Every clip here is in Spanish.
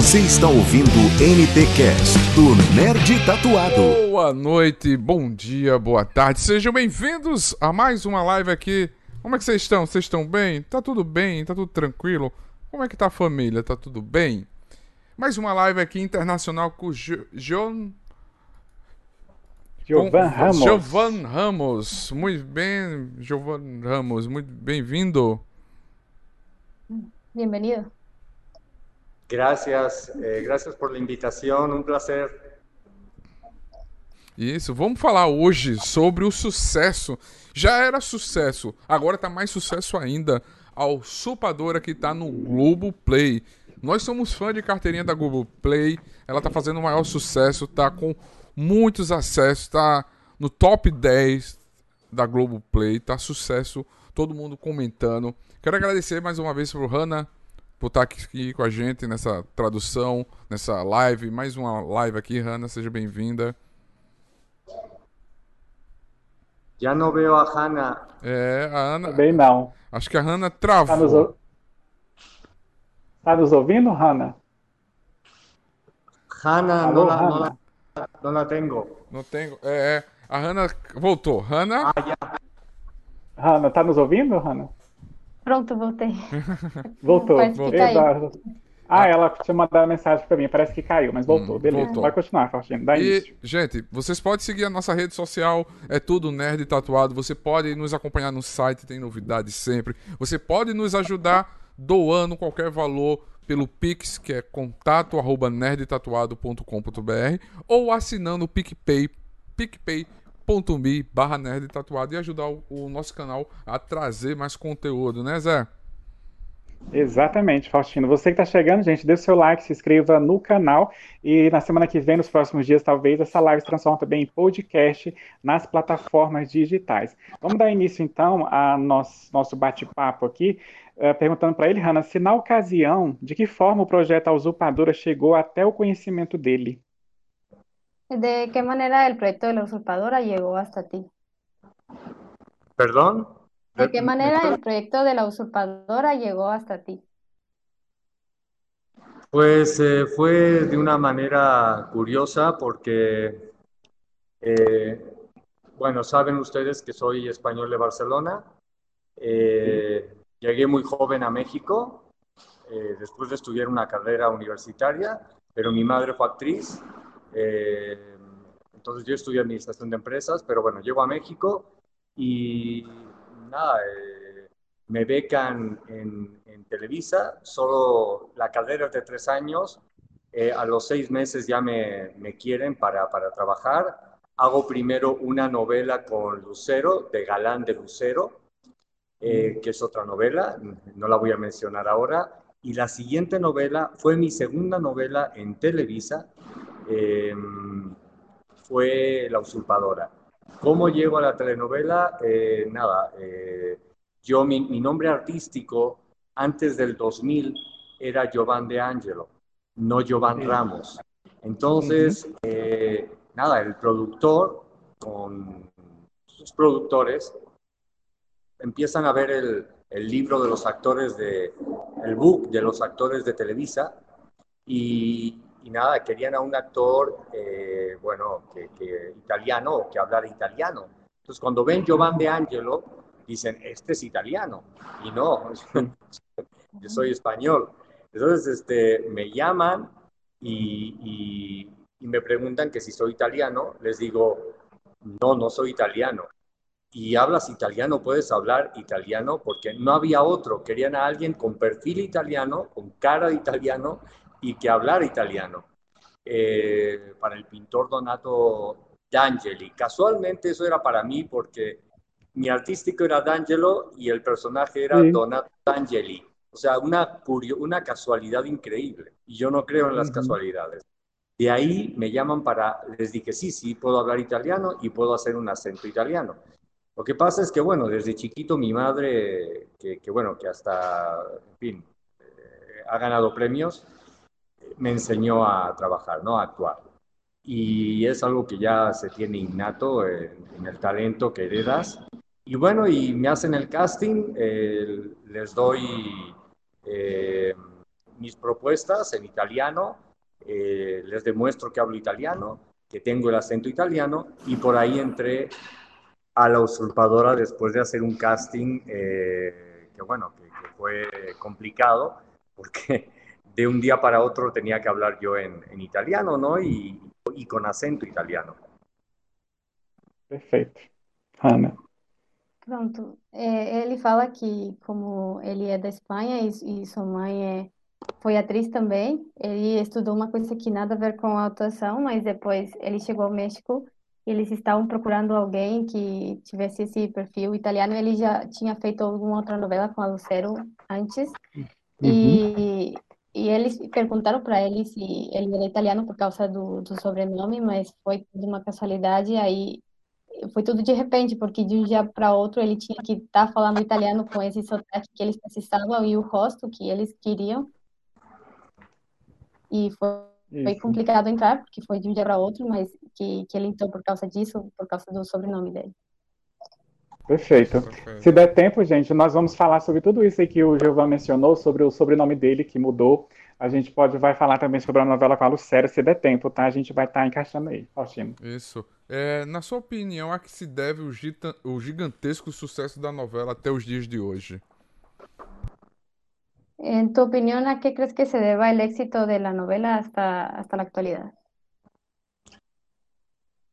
Você está ouvindo NT Cast do Nerd Tatuado. Boa noite, bom dia, boa tarde. Sejam bem-vindos a mais uma live aqui. Como é que vocês estão? Vocês estão bem? Tá tudo bem? Tá tudo tranquilo? Como é que tá a família? Tá tudo bem? Mais uma live aqui internacional com o jo John Giovan Ramos. Giovan Ramos. Muito bem, Giovan Ramos. Muito bem-vindo. Bienvenido. Gracias, eh, gracias por la invitación, un placer. Isso, vamos falar hoje sobre o sucesso. Já era sucesso, agora tá mais sucesso ainda. A usurpadora que tá no Globo Play. Nós somos fã de carteirinha da Globo Play. Ela tá fazendo o maior sucesso, tá com muitos acessos, tá no top 10 da Globo Play, tá sucesso, todo mundo comentando. Quero agradecer mais uma vez pro Hanna por estar aqui com a gente nessa tradução, nessa live, mais uma live aqui, Hanna, seja bem-vinda. Já não veo a Hanna. É, a Ana. Também não. Acho que a Hanna nos, travou. ou- tá nos ouvindo, Hanna? Hanna, Alô, no, la, Hanna? no la tengo. Não tenho. É, é, a Hanna voltou. Hanna. Hanna, tá nos ouvindo, Hanna? Pronto, voltei. Voltou. Exato. Ah, ela tinha mandado mensagem pra mim, parece que caiu, mas voltou. Hum, Beleza, voltou. pode continuar, Faustino, dá E, início. gente, vocês podem seguir a nossa rede social, é tudo Nerd Tatuado. Você pode nos acompanhar no site, tem novidades sempre. Você pode nos ajudar doando qualquer valor pelo Pix, que é contato arroba nerdtatuado.com.br ou assinando o PicPay, picpay.me barra Nerd Tatuado e ajudar o, o nosso canal a trazer mais conteúdo, né, Zé? Exatamente, Faustino. Você que tá chegando, gente, dê o seu like, se inscreva no canal e na semana que vem, nos próximos dias, talvez, essa live se transforme também em podcast nas plataformas digitais. Vamos dar início, então, a nosso, nosso bate-papo aqui, eh, perguntando para ele, Hanna, se na ocasião, de que forma o projeto A Usurpadora chegou até o conhecimento dele? ¿De qué manera el proyecto de la usurpadora llegó hasta ti? ¿Perdón? ¿De qué ¿Me- manera el proyecto de la usurpadora llegó hasta ti? Pues eh, fue de una manera curiosa porque, eh, bueno, saben ustedes que soy español de Barcelona. Eh, llegué muy joven a México, después de estudiar una carrera universitaria, pero mi madre fue actriz. Eh, entonces yo estudié administración de empresas, pero bueno, llego a México y nada, eh, me becan en, en Televisa, solo la carrera es de tres años, eh, a los seis meses ya me, me quieren para, para trabajar. Hago primero una novela con Lucero, de Galán de Lucero, eh, que es otra novela, no la voy a mencionar ahora. Y la siguiente novela fue mi segunda novela en Televisa, eh, fue La Usurpadora. ¿Cómo llego a la telenovela? Eh, nada, eh, yo, mi, mi nombre artístico antes del 2000 era Giovanni de Angelo, no Giovanni. Ramos. Entonces, eh, nada, el productor con sus productores empiezan a ver el, el libro de los actores de, el book de los actores de Televisa y, y nada, querían a un actor, eh, bueno, que, que italiano, que hablara italiano. Entonces, cuando ven Giovanni de Angelo, dicen, este es italiano. Y no, yo soy español. Entonces, este, me llaman y, y- y me preguntan que si soy italiano. Les digo, no, no soy italiano. Y hablas italiano, puedes hablar italiano, porque no había otro. Querían a alguien con perfil italiano, con cara de italiano y que hablara italiano. Eh, para el pintor Donato D'Angeli. Casualmente eso era para mí porque mi artístico era D'Angelo y el personaje era Sí. Donato D'Angeli. O sea, una, curio- una casualidad increíble. Y yo no creo en las Ujú. casualidades. De ahí me llaman para, les dije, sí, sí, puedo hablar italiano y puedo hacer un acento italiano. Lo que pasa es que, bueno, desde chiquito mi madre, que, que, bueno, que hasta, en fin, eh, ha ganado premios, me enseñó a trabajar, ¿no? A actuar. Y es algo que ya se tiene innato en, el talento que heredas. Y bueno, y me hacen el casting, les doy eh, mis propuestas en italiano, eh, les demuestro que hablo italiano, que tengo el acento italiano y por ahí entré a la usurpadora después de hacer un casting eh, que bueno, que, fue complicado porque de un día para otro tenía que hablar yo en, en italiano, ¿no? Y, y, con acento italiano. Perfeito. Ana. Pronto. É, ele fala que, como ele é da Espanha e, e sua mãe é, foi atriz também, ele estudou uma coisa que nada a ver com a atuação, mas depois ele chegou ao México e eles estavam procurando alguém que tivesse esse perfil italiano. Ele já tinha feito alguma outra novela com a Lucero antes. Uhum. E, e eles perguntaram para ele se ele era italiano por causa do, do sobrenome, mas foi de uma casualidade. Aí foi tudo de repente, porque de um dia para outro ele tinha que estar tá falando italiano com esse sotaque que eles precisavam e o rosto que eles queriam. E foi, foi complicado entrar, porque foi de um dia para outro, mas que, que ele entrou por causa disso, por causa do sobrenome dele. Perfeito. Perfeito. Se der tempo, gente, nós vamos falar sobre tudo isso aí que o Gilvan mencionou, sobre o sobrenome dele que mudou. A gente pode vai falar também sobre a novela com a Lucéria, se der tempo, tá? A gente vai estar tá encaixando aí, Faustino. Isso. É, na sua opinião, a que se deve o, o gigantesco sucesso da novela até os dias de hoje? En tu opinión, ¿a qué crees que se deba el éxito de la novela hasta, hasta la actualidad?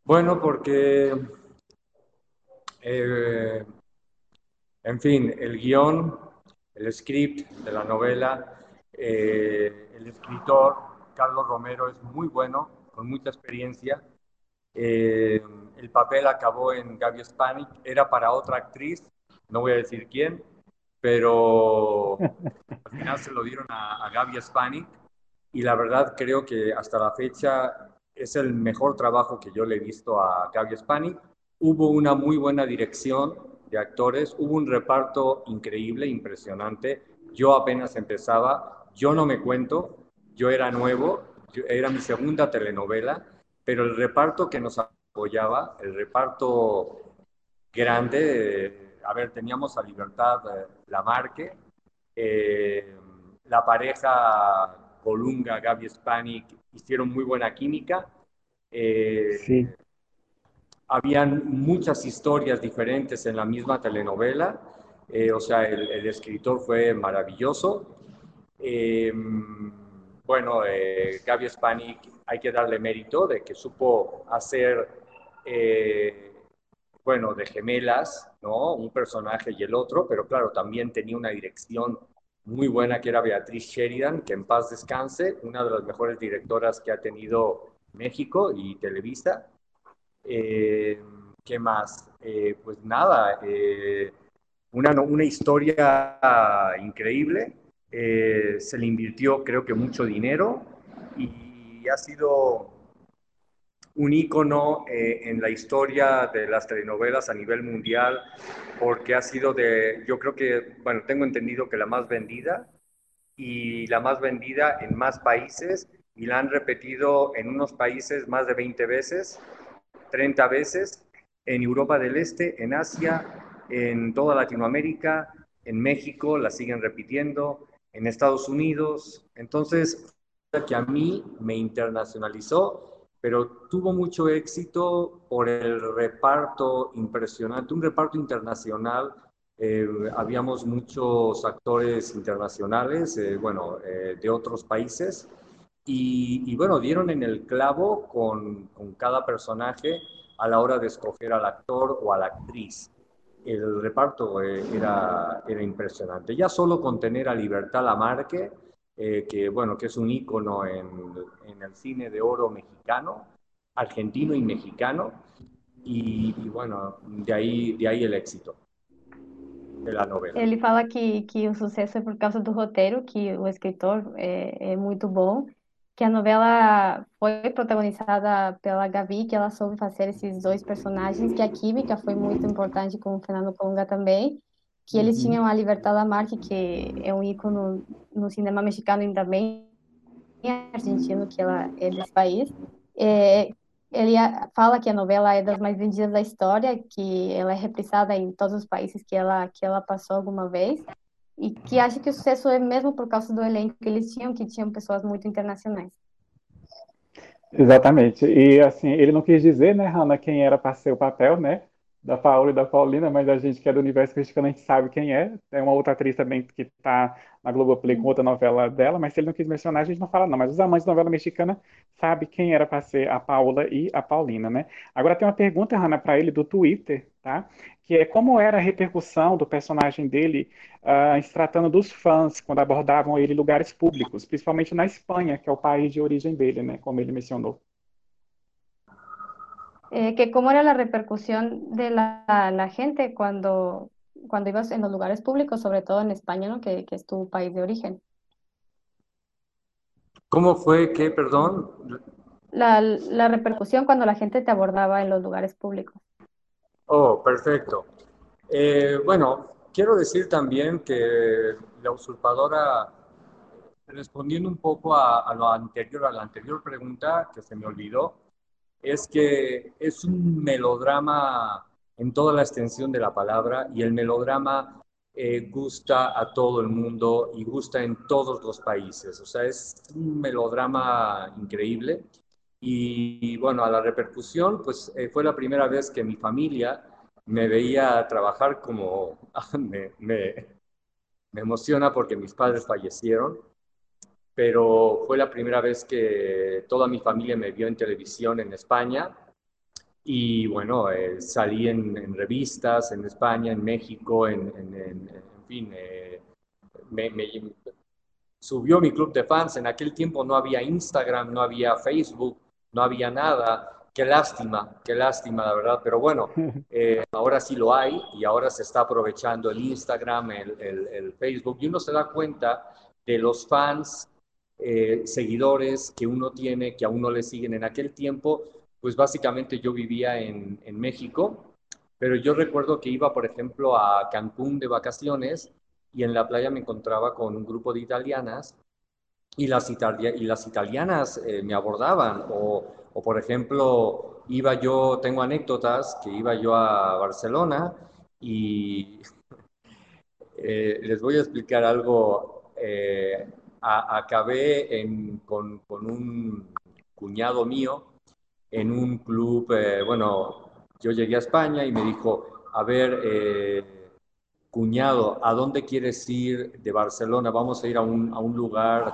Bueno, porque, eh, en fin, el guion, el script de la novela, eh, el escritor, Carlos Romero, es muy bueno, con mucha experiencia eh, el papel acabó en Gaby Spanik, era para otra actriz, no voy a decir quién, pero al final se lo dieron a, a Gaby Spanik y la verdad creo que hasta la fecha es el mejor trabajo que yo le he visto a Gaby Spanik. Hubo una muy buena dirección de actores, hubo un reparto increíble, impresionante. Yo apenas empezaba, yo no me cuento, yo era nuevo, era mi segunda telenovela pero el reparto que nos apoyaba, el reparto grande, a ver, teníamos a Libertad eh, Lamarque, eh, la pareja Colunga, Gaby Spanik, hicieron muy buena química. Eh, sí. Habían muchas historias diferentes en la misma telenovela, o sea, el, el, escritor fue maravilloso. bueno, Gaby Spanik hay que darle mérito de que supo hacer, eh, bueno, de gemelas, ¿no? Un personaje y el otro, pero claro, también tenía una dirección muy buena que era Beatriz Sheridan, que en paz descanse, una de las mejores directoras que ha tenido México y Televisa. Eh, ¿Qué más? Eh, pues nada, una, una historia increíble. se le invirtió creo que mucho dinero y ha sido un ícono eh, en la historia de las telenovelas a nivel mundial, porque ha sido de, yo creo que, bueno, tengo entendido que la más vendida y la más vendida en más países y la han repetido en unos países más de 20 veces, 30 veces, en Europa del Este, en Asia, en toda Latinoamérica, en México la siguen repitiendo, en Estados Unidos. Entonces, que a mí me internacionalizó, pero tuvo mucho éxito por el reparto impresionante, un reparto internacional. Eh, habíamos muchos actores internacionales, eh, bueno, eh, de otros países, y, y, bueno, dieron en el clavo con, con cada personaje a la hora de escoger al actor o a la actriz el reparto era, era impresionante. Ya solo con tener a Libertad Lamarque, eh, que, bueno, que es un ícono en, en, el cine de oro mexicano, argentino y mexicano, y, y bueno, de aí, de aí el éxito da novela. Ele fala que, que o sucesso é por causa do roteiro, que o escritor é, é muito bom, que a novela foi protagonizada pela Gavi, que ela soube fazer esses dois personagens, que a química foi muito importante com o Fernando Colunga também, que eles tinham a Libertad Lamarque, que é um ícone no cinema mexicano e também argentino, que ela é desse país. É, ele fala que a novela é das mais vendidas da história, que ela é reprisada em todos os países que ela que ela passou alguma vez. E que acha que o sucesso é mesmo por causa do elenco que eles tinham, que tinham pessoas muito internacionais. Exatamente. E assim, ele não quis dizer, né, Hannah, quem era para ser o papel, né? Da Paola e da Paulina, mas a gente que é do universo cristiano, a gente sabe quem é. É uma outra atriz também que está na Globoplay com outra novela dela, mas se ele não quis mencionar, a gente não fala não. Mas os amantes da novela mexicana sabem quem era para ser a Paola e a Paulina, né? Agora tem uma pergunta, Hannah, para ele do Twitter, tá? Que é como era a repercussão do personagem dele uh, se tratando dos fãs quando abordavam ele em lugares públicos, principalmente na Espanha, que é o país de origem dele, né? Como ele mencionou. Eh, que cómo era la repercusión de la, la gente cuando cuando ibas en los lugares públicos, sobre todo en España, ¿no? Que, que es tu país de origen. ¿Cómo fue que, perdón? La, la repercusión cuando la gente te abordaba en los lugares públicos. Oh, perfecto. Eh, bueno, quiero decir también que la usurpadora, respondiendo un poco a, a, lo anterior, a la anterior pregunta que se me olvidó, es que es un melodrama en toda la extensión de la palabra y el melodrama eh, gusta a todo el mundo y gusta en todos los países. O sea, es un melodrama increíble. Y, bueno, a la repercusión, pues eh, fue la primera vez que mi familia me veía trabajar como me, me emociona porque mis padres fallecieron, pero fue la primera vez que toda mi familia me vio en televisión en España y bueno, eh, salí en, en, revistas en España, en México, en, en, en fin, eh, me, me, subió mi club de fans. En aquel tiempo no había Instagram, no había Facebook, no había nada. Qué lástima, qué lástima, la verdad. Pero bueno, eh, ahora sí lo hay y ahora se está aprovechando el Instagram, el, el, el Facebook y uno se da cuenta de los fans, eh, seguidores que uno tiene, que a uno le siguen en aquel tiempo pues básicamente yo vivía en, en México, pero yo recuerdo que iba, por ejemplo, a Cancún de vacaciones y en la playa me encontraba con un grupo de italianas y las, italia y las italianas eh, me abordaban o, o, por ejemplo, iba yo, tengo anécdotas, que iba yo a Barcelona y eh, les voy a explicar algo. A, acabé en, con, con un cuñado mío en un club, eh, bueno, yo llegué a España y me dijo, a ver, eh, cuñado, ¿a dónde quieres ir de Barcelona? Vamos a ir a un, a un lugar,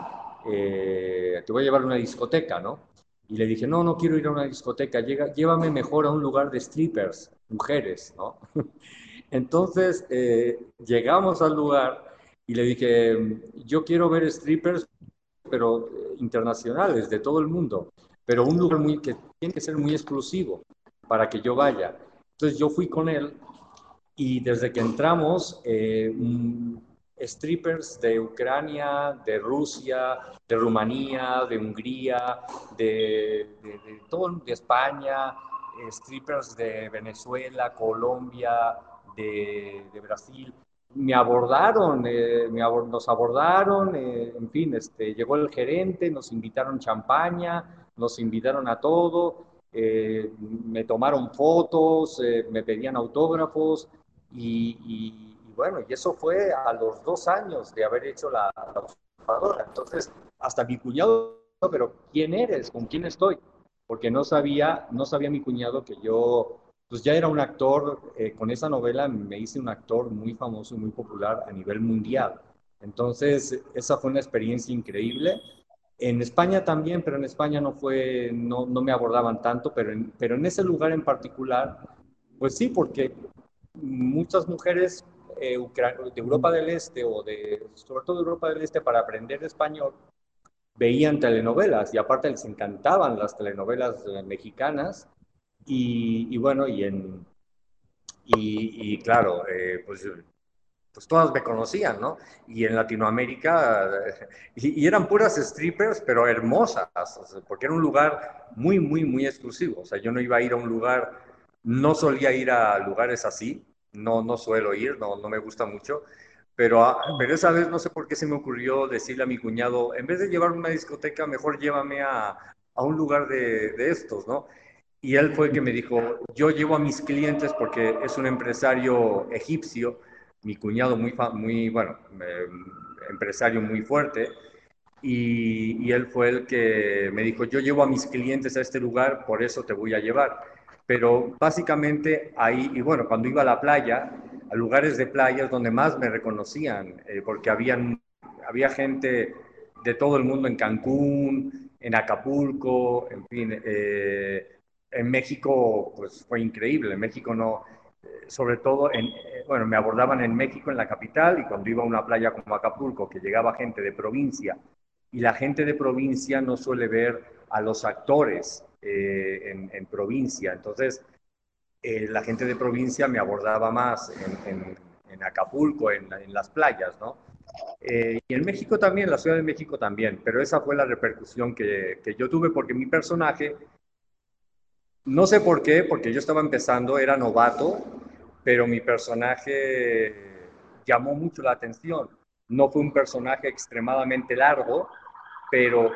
eh, te voy a llevar a una discoteca, ¿no? Y le dije, no, no quiero ir a una discoteca, Llega, llévame mejor a un lugar de strippers, mujeres, ¿no? Entonces eh, llegamos al lugar y le dije, yo quiero ver strippers, pero internacionales, de todo el mundo pero un lugar muy, que tiene que ser muy exclusivo para que yo vaya. Entonces yo fui con él y desde que entramos, eh, strippers de Ucrania, de Rusia, de Rumanía, de Hungría, de, de, de todo, de España, eh, strippers de Venezuela, Colombia, de, de Brasil, me abordaron, eh, me nos abordaron, eh, en fin, este, llegó el gerente, nos invitaron champaña, nos invitaron a todo, eh, me tomaron fotos, eh, me pedían autógrafos y, y, y, bueno, y eso fue a los dos años de haber hecho la, la Entonces, hasta mi cuñado, pero ¿quién eres? ¿Con quién estoy? Porque no sabía, no sabía mi cuñado que yo, pues ya era un actor, eh, con esa novela me hice un actor muy famoso y muy popular a nivel mundial. Entonces, esa fue una experiencia increíble en España también, pero en España no fue, no, no me abordaban tanto, pero en, pero en ese lugar en particular, pues sí, porque muchas mujeres eh, de Europa del Este o de, sobre todo de Europa del Este, para aprender español, veían telenovelas y aparte les encantaban las telenovelas eh, mexicanas y, y, bueno, y en, y, y claro, eh, pues pues todas me conocían, ¿no? Y en Latinoamérica, y, eran puras strippers, pero hermosas, porque era un lugar muy, muy, muy exclusivo. O sea, yo no iba a ir a un lugar, no solía ir a lugares así, no, no suelo ir, no, no me gusta mucho, pero, ah, pero esa vez no sé por qué se me ocurrió decirle a mi cuñado, en vez de llevarme a una discoteca, mejor llévame a, a un lugar de, de estos, ¿no? Y él fue el que me dijo, yo llevo a mis clientes porque es un empresario egipcio, mi cuñado muy, muy bueno, empresario muy fuerte, y, él fue el que me dijo, yo llevo a mis clientes a este lugar, por eso te voy a llevar. Pero básicamente ahí, y bueno, cuando iba a la playa, a lugares de playas donde más me reconocían, eh, porque habían, había gente de todo el mundo en Cancún, en Acapulco, en fin, eh, en México pues fue increíble, en México no, sobre todo, en, eh, bueno, me abordaban en México, en la capital, y cuando iba a una playa como Acapulco, que llegaba gente de provincia, y la gente de provincia no suele ver a los actores eh, en, provincia, entonces eh, la gente de provincia me abordaba más en, Acapulco, en, las playas, ¿no? y en México también, la Ciudad de México también, pero esa fue la repercusión que, que yo tuve porque mi personaje no sé por qué, porque yo estaba empezando, era novato, pero mi personaje llamó mucho la atención. No fue un personaje extremadamente largo, pero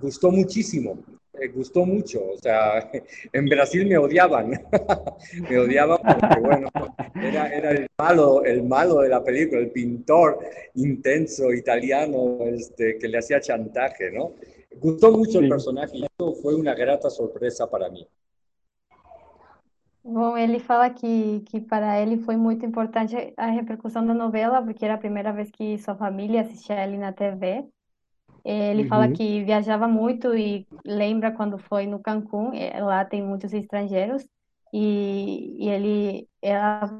gustó muchísimo, eh, gustó mucho. O sea, en Brasil me odiaban, me odiaban porque, bueno, era, el, malo, el malo de la película, el pintor intenso italiano este, que le hacía chantaje, ¿no? Gustó mucho el personaje y eso fue una grata sorpresa para mí. Bom, ele fala que, que para ele foi muito importante a repercussão da novela, porque era a primeira vez que sua família assistia ele na TV. Ele uhum. fala que viajava muito e lembra quando foi no Cancún, lá tem muitos estrangeiros, e, e ele era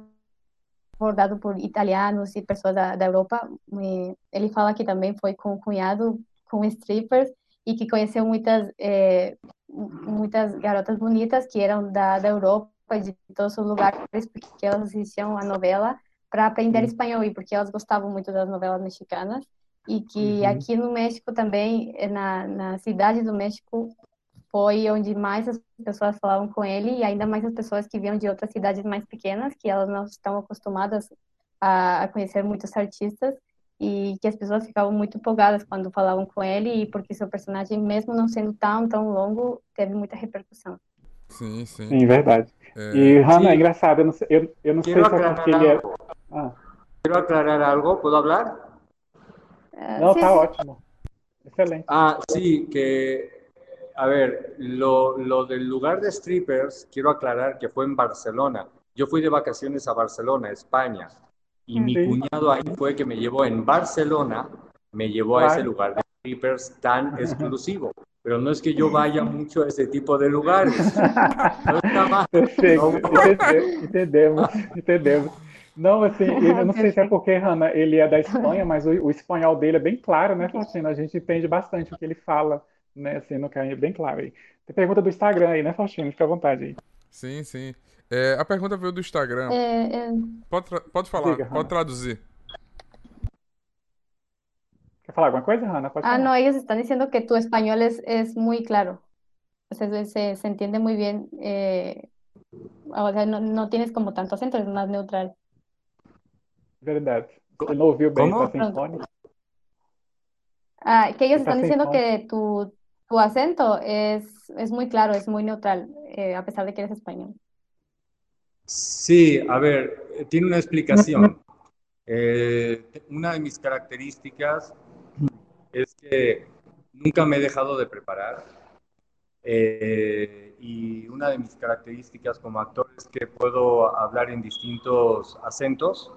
abordado por italianos e pessoas da, da Europa. E ele fala que também foi com o cunhado, com strippers, e que conheceu muitas, é, muitas garotas bonitas que eram da, da Europa de todos os lugares, porque elas assistiam a novela para aprender espanhol e porque elas gostavam muito das novelas mexicanas. E que uhum. aqui no México também, na, na cidade do México, foi onde mais as pessoas falavam com ele e ainda mais as pessoas que vinham de outras cidades mais pequenas, que elas não estão acostumadas a, a conhecer muitos artistas e que as pessoas ficavam muito empolgadas quando falavam com ele e porque seu personagem, mesmo não sendo tão, tão longo, teve muita repercussão. Sim, sim. Sim, verdade. É... E, Hanna, é engraçado, eu não sei, eu, eu não sei se é porque ele é... Ah. Quero aclarar algo, ¿puedo hablar? Uh, no, sí, está sí. ótimo. Excelente. Ah, sí, que, a ver, lo, lo del lugar de strippers, quiero aclarar que fue en Barcelona. Yo fui de vacaciones a Barcelona, España, y mi cuñado ahí fue que me llevó en Barcelona, me llevó a ese lugar de strippers tan exclusivo pero no es que yo vaya mucho a ese tipo de lugares. No está mal. Perfeito, entendemos, entendemos. Não, assim, eu não sei se é porque, Hanna, ele é da Espanha, mas o, o, espanhol dele é bem claro, né, Faustina? A gente entende bastante o que ele fala, né, assim, no caminho, é bem claro aí. Tem pergunta do Instagram aí, né, Faustina? Fica à vontade aí. Sim, sim. É, a pergunta veio do Instagram. É, é... Pode, pode falar, Diga, pode traduzir. ¿Quieres falar alguna cosa, Hanna? Ah, no, ellos están diciendo que tu español es, es muy claro. O sea, se, se entiende muy bien. Eh, o sea, no, no, tienes como tanto acento, es más neutral. Verdad. Você não ouviu bem, está sem fone. Ah, que ellos están diciendo que tu, tu acento es, es muy claro, es muy neutral, eh, a pesar de que eres español. Sí, a ver, tiene una explicación. Eh, una de mis características es que nunca me he dejado de preparar. Eh, y una de mis características como actor es que puedo hablar en distintos acentos.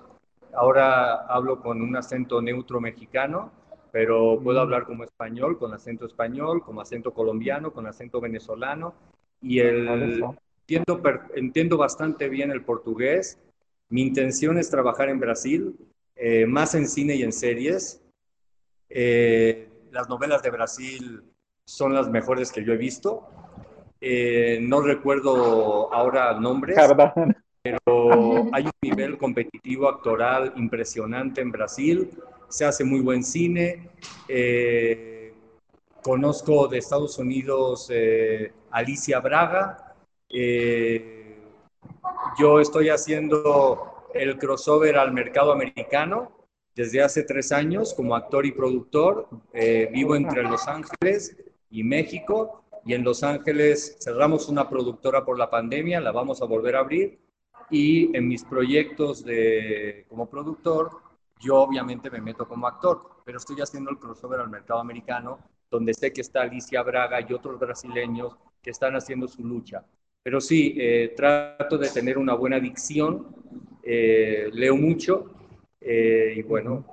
Ahora hablo con un acento neutro mexicano, pero puedo hablar como español, con acento español, como acento colombiano, con acento venezolano. Y el, entiendo, entiendo bastante bien el portugués. Mi intención es trabajar en Brasil, eh, más en cine y en series. Eh, las novelas de Brasil son las mejores que yo he visto. Eh, no recuerdo ahora nombres, pero hay un nivel competitivo actoral impresionante en Brasil. Se hace muy buen cine. Eh, conozco de Estados Unidos eh, Alicia Braga. Yo estoy haciendo el crossover al mercado americano desde hace tres años como actor y productor. Eh, vivo entre Los Ángeles y México y en Los Ángeles cerramos una productora por la pandemia, la vamos a volver a abrir y en mis proyectos de, como productor, yo obviamente me meto como actor, pero estoy haciendo el crossover al mercado americano, donde sé que está Alicia Braga y otros brasileños que están haciendo su lucha. Pero sí, eh, trato de tener una buena dicción, eh, leo mucho eh, y bueno,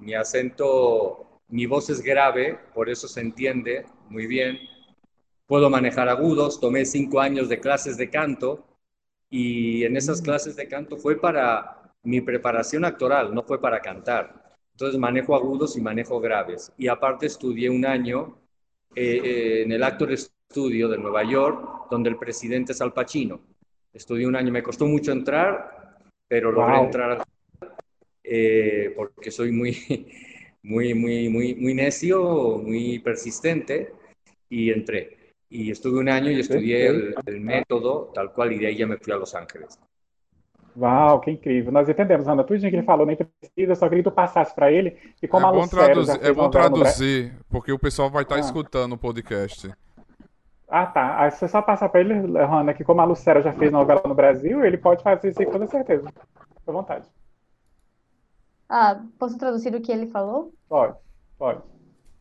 mi acento, mi voz es grave, por eso se entiende muy bien. Puedo manejar agudos, tomé cinco años de clases de canto y en esas mm. clases de canto fue para mi preparación actoral, no fue para cantar. Entonces manejo agudos y manejo graves. Y aparte estudié un año en el Actor Studio de Nueva York, donde el presidente es Al Pacino. Estudié un año, me costó mucho entrar, pero logré entrar eh, porque soy muy, muy, muy, muy, muy necio, muy persistente y entré. Y estuve un año y estudié el, el, método tal cual y de ahí ya me fui a Los Ángeles. Uau, que incrível. Nós entendemos, Ana, tudo que ele falou, nem precisa, só queria que tu passasse para ele. E como é a bom traduzir, É bom traduzir, porque o pessoal vai estar ah. escutando o podcast. Ah, tá. Aí você só passar para ele, Hanna, que como a Lucera já fez novela no Brasil, ele pode fazer isso aí com toda certeza. À vontade. Ah, posso traduzir o que ele falou? Pode, pode.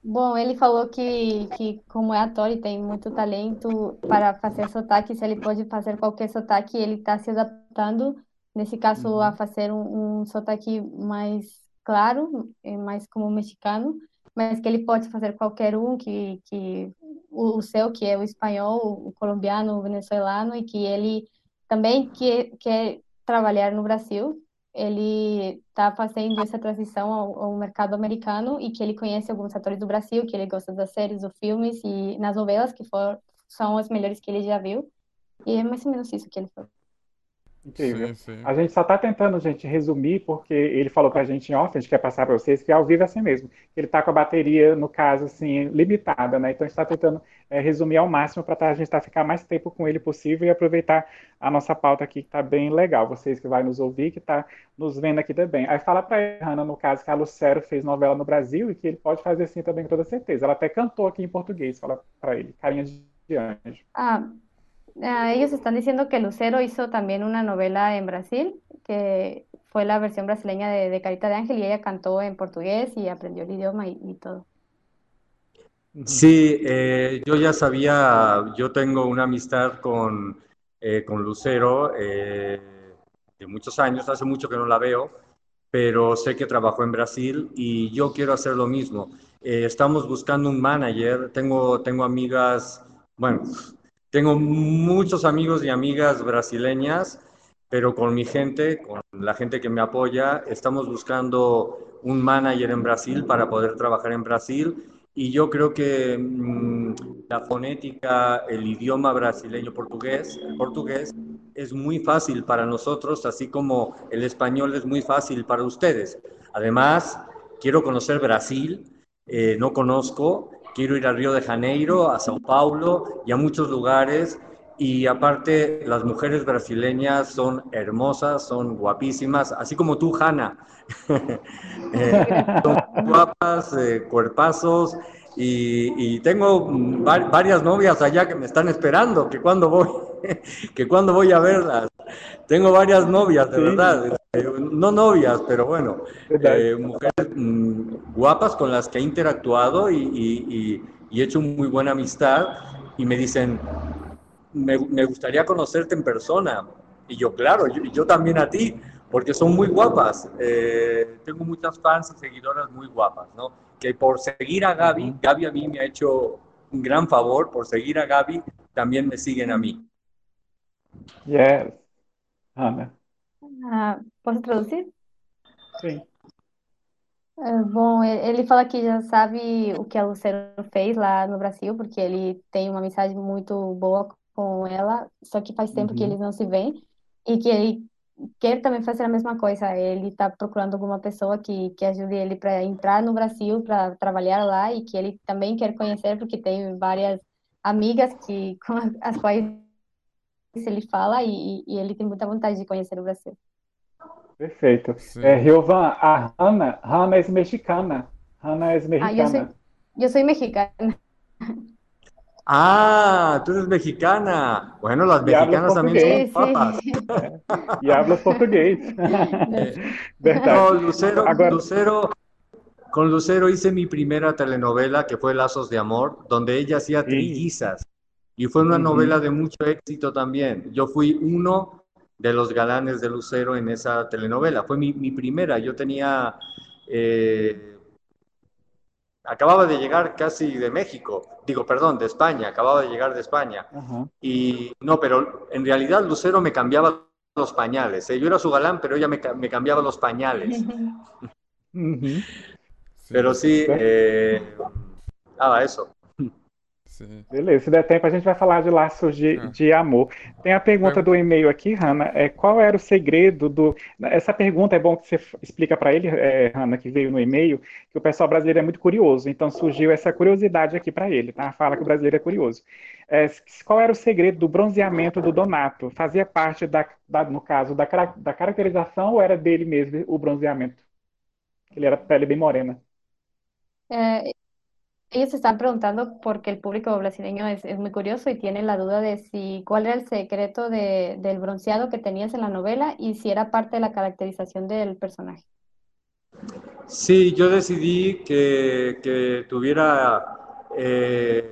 Bom, ele falou que, que como é ator e tem muito talento para fazer sotaque, se ele pode fazer qualquer sotaque, ele está se adaptando, nesse caso, uhum. a fazer um, um sotaque mais claro, mais como mexicano, mas que ele pode fazer qualquer um, que, que o, seu, que é o espanhol, o colombiano, o venezuelano, e que ele também quer, quer trabalhar no Brasil. Ele está fazendo essa transição ao, ao, mercado americano e que ele conhece alguns atores do Brasil, que ele gosta das séries, dos filmes e nas novelas, que for, são as melhores que ele já viu. E é mais ou menos isso que ele falou. Incrível. Sim, sim. A gente só está tentando, gente, resumir, porque ele falou para a gente em off, a gente quer passar para vocês, que ao vivo é assim mesmo. Ele está com a bateria, no caso, assim, limitada, né? Então a gente está tentando é, resumir ao máximo para tá, a gente tá, ficar mais tempo com ele possível e aproveitar a nossa pauta aqui, que está bem legal. Vocês que vai nos ouvir, que está nos vendo aqui também. Aí fala para a Hanna, no caso, que a Lucero fez novela no Brasil e que ele pode fazer assim também com toda certeza. Ela até cantou aqui em português, fala para ele, Carinha de Anjo. Ah, Ah, ellos están diciendo que Lucero hizo también una novela en Brasil, que fue la versión brasileña de, de Carita de Ángel, y ella cantó en portugués y aprendió el idioma y, y todo. Sí, eh, yo ya sabía, yo tengo una amistad con, eh, con Lucero eh, de muchos años, hace mucho que no la veo, pero sé que trabajó en Brasil y yo quiero hacer lo mismo. estamos buscando un manager, tengo, tengo amigas, bueno, tengo muchos amigos y amigas brasileñas, pero con mi gente, con la gente que me apoya, estamos buscando un manager en Brasil para poder trabajar en Brasil. Y yo creo que mm, la fonética, el idioma brasileño portugués, el portugués, es muy fácil para nosotros, así como el español es muy fácil para ustedes. Además, quiero conocer Brasil, eh, no conozco, quiero ir a Río de Janeiro, a Sao Paulo y a muchos lugares. Y aparte, las mujeres brasileñas son hermosas, son guapísimas, así como tú, Hanna. Eh, son guapas, eh, cuerpazos. Y, tengo varias novias allá que me están esperando, que cuando voy, que cuando voy a verlas. Tengo varias novias, de verdad. Este, no novias, pero bueno, eh, mujeres mm, guapas con las que he interactuado y, he hecho muy buena amistad y me dicen, me, gustaría conocerte en persona. Y yo, claro, yo, también a ti, porque son muy guapas. Eh, tengo muchas fans y seguidoras muy guapas, ¿no? Que por seguir a Gaby, Gaby a mí me ha hecho un gran favor, por seguir a Gaby, también me siguen a mí. Yes. Ana. Ah, posso traduzir? Sim. É, bom, ele fala que já sabe o que a Lucero fez lá no Brasil, porque ele tem uma mensagem muito boa com ela, só que faz tempo que Uhum. eles não se veem, e que ele quer também fazer a mesma coisa. Ele está procurando alguma pessoa que, que ajude ele para entrar no Brasil, para trabalhar lá, e que ele também quer conhecer, porque tem várias amigas que, com as quais ele fala e, e ele tem muita vontade de conhecer o Brasil. Perfeito. É, Riovan, a Hanna, Hanna é mexicana. Hanna é mexicana. Ah, eu sou, eu sou mexicana. Ah, tú eres mexicana. Bueno, las Y hablas mexicanas también portugués. son papas. sí. E habla português. No. Lucero, Lucero, con Lucero hice mi primera telenovela que fue Lazos de Amor, donde ella hacía trillizas y fue una novela de mucho éxito también. Yo fui uno de los galanes de Lucero en esa telenovela. Fue mi, mi primera. Yo tenía, eh, acababa de llegar casi de México, digo, perdón, de España, acababa de llegar de España. Y no, pero en realidad Lucero me cambiaba los pañales. ¿eh? Yo era su galán, pero ella me, me cambiaba los pañales. Pero sí, eh, ah, eso. Sim. Beleza, se der tempo a gente vai falar de laços de, É. de amor. Tem a pergunta do e-mail aqui, Hanna. É, qual era o segredo do. Essa pergunta é bom que você explica para ele, é, Hanna, que veio no e-mail, que o pessoal brasileiro é muito curioso. Então surgiu essa curiosidade aqui para ele, tá? Fala que o brasileiro é curioso. É, qual era o segredo do bronzeamento do Donato? Fazia parte da, da- no caso, da, da caracterização ou era dele mesmo o bronzeamento? Ele era pele bem morena. Eh, ellos están preguntando porque el público brasileño es, es muy curioso y tiene la duda de si cuál era el secreto de- del bronceado que tenías en la novela y si era parte de la caracterización del personaje. Sí, yo decidí que, que tuviera, eh,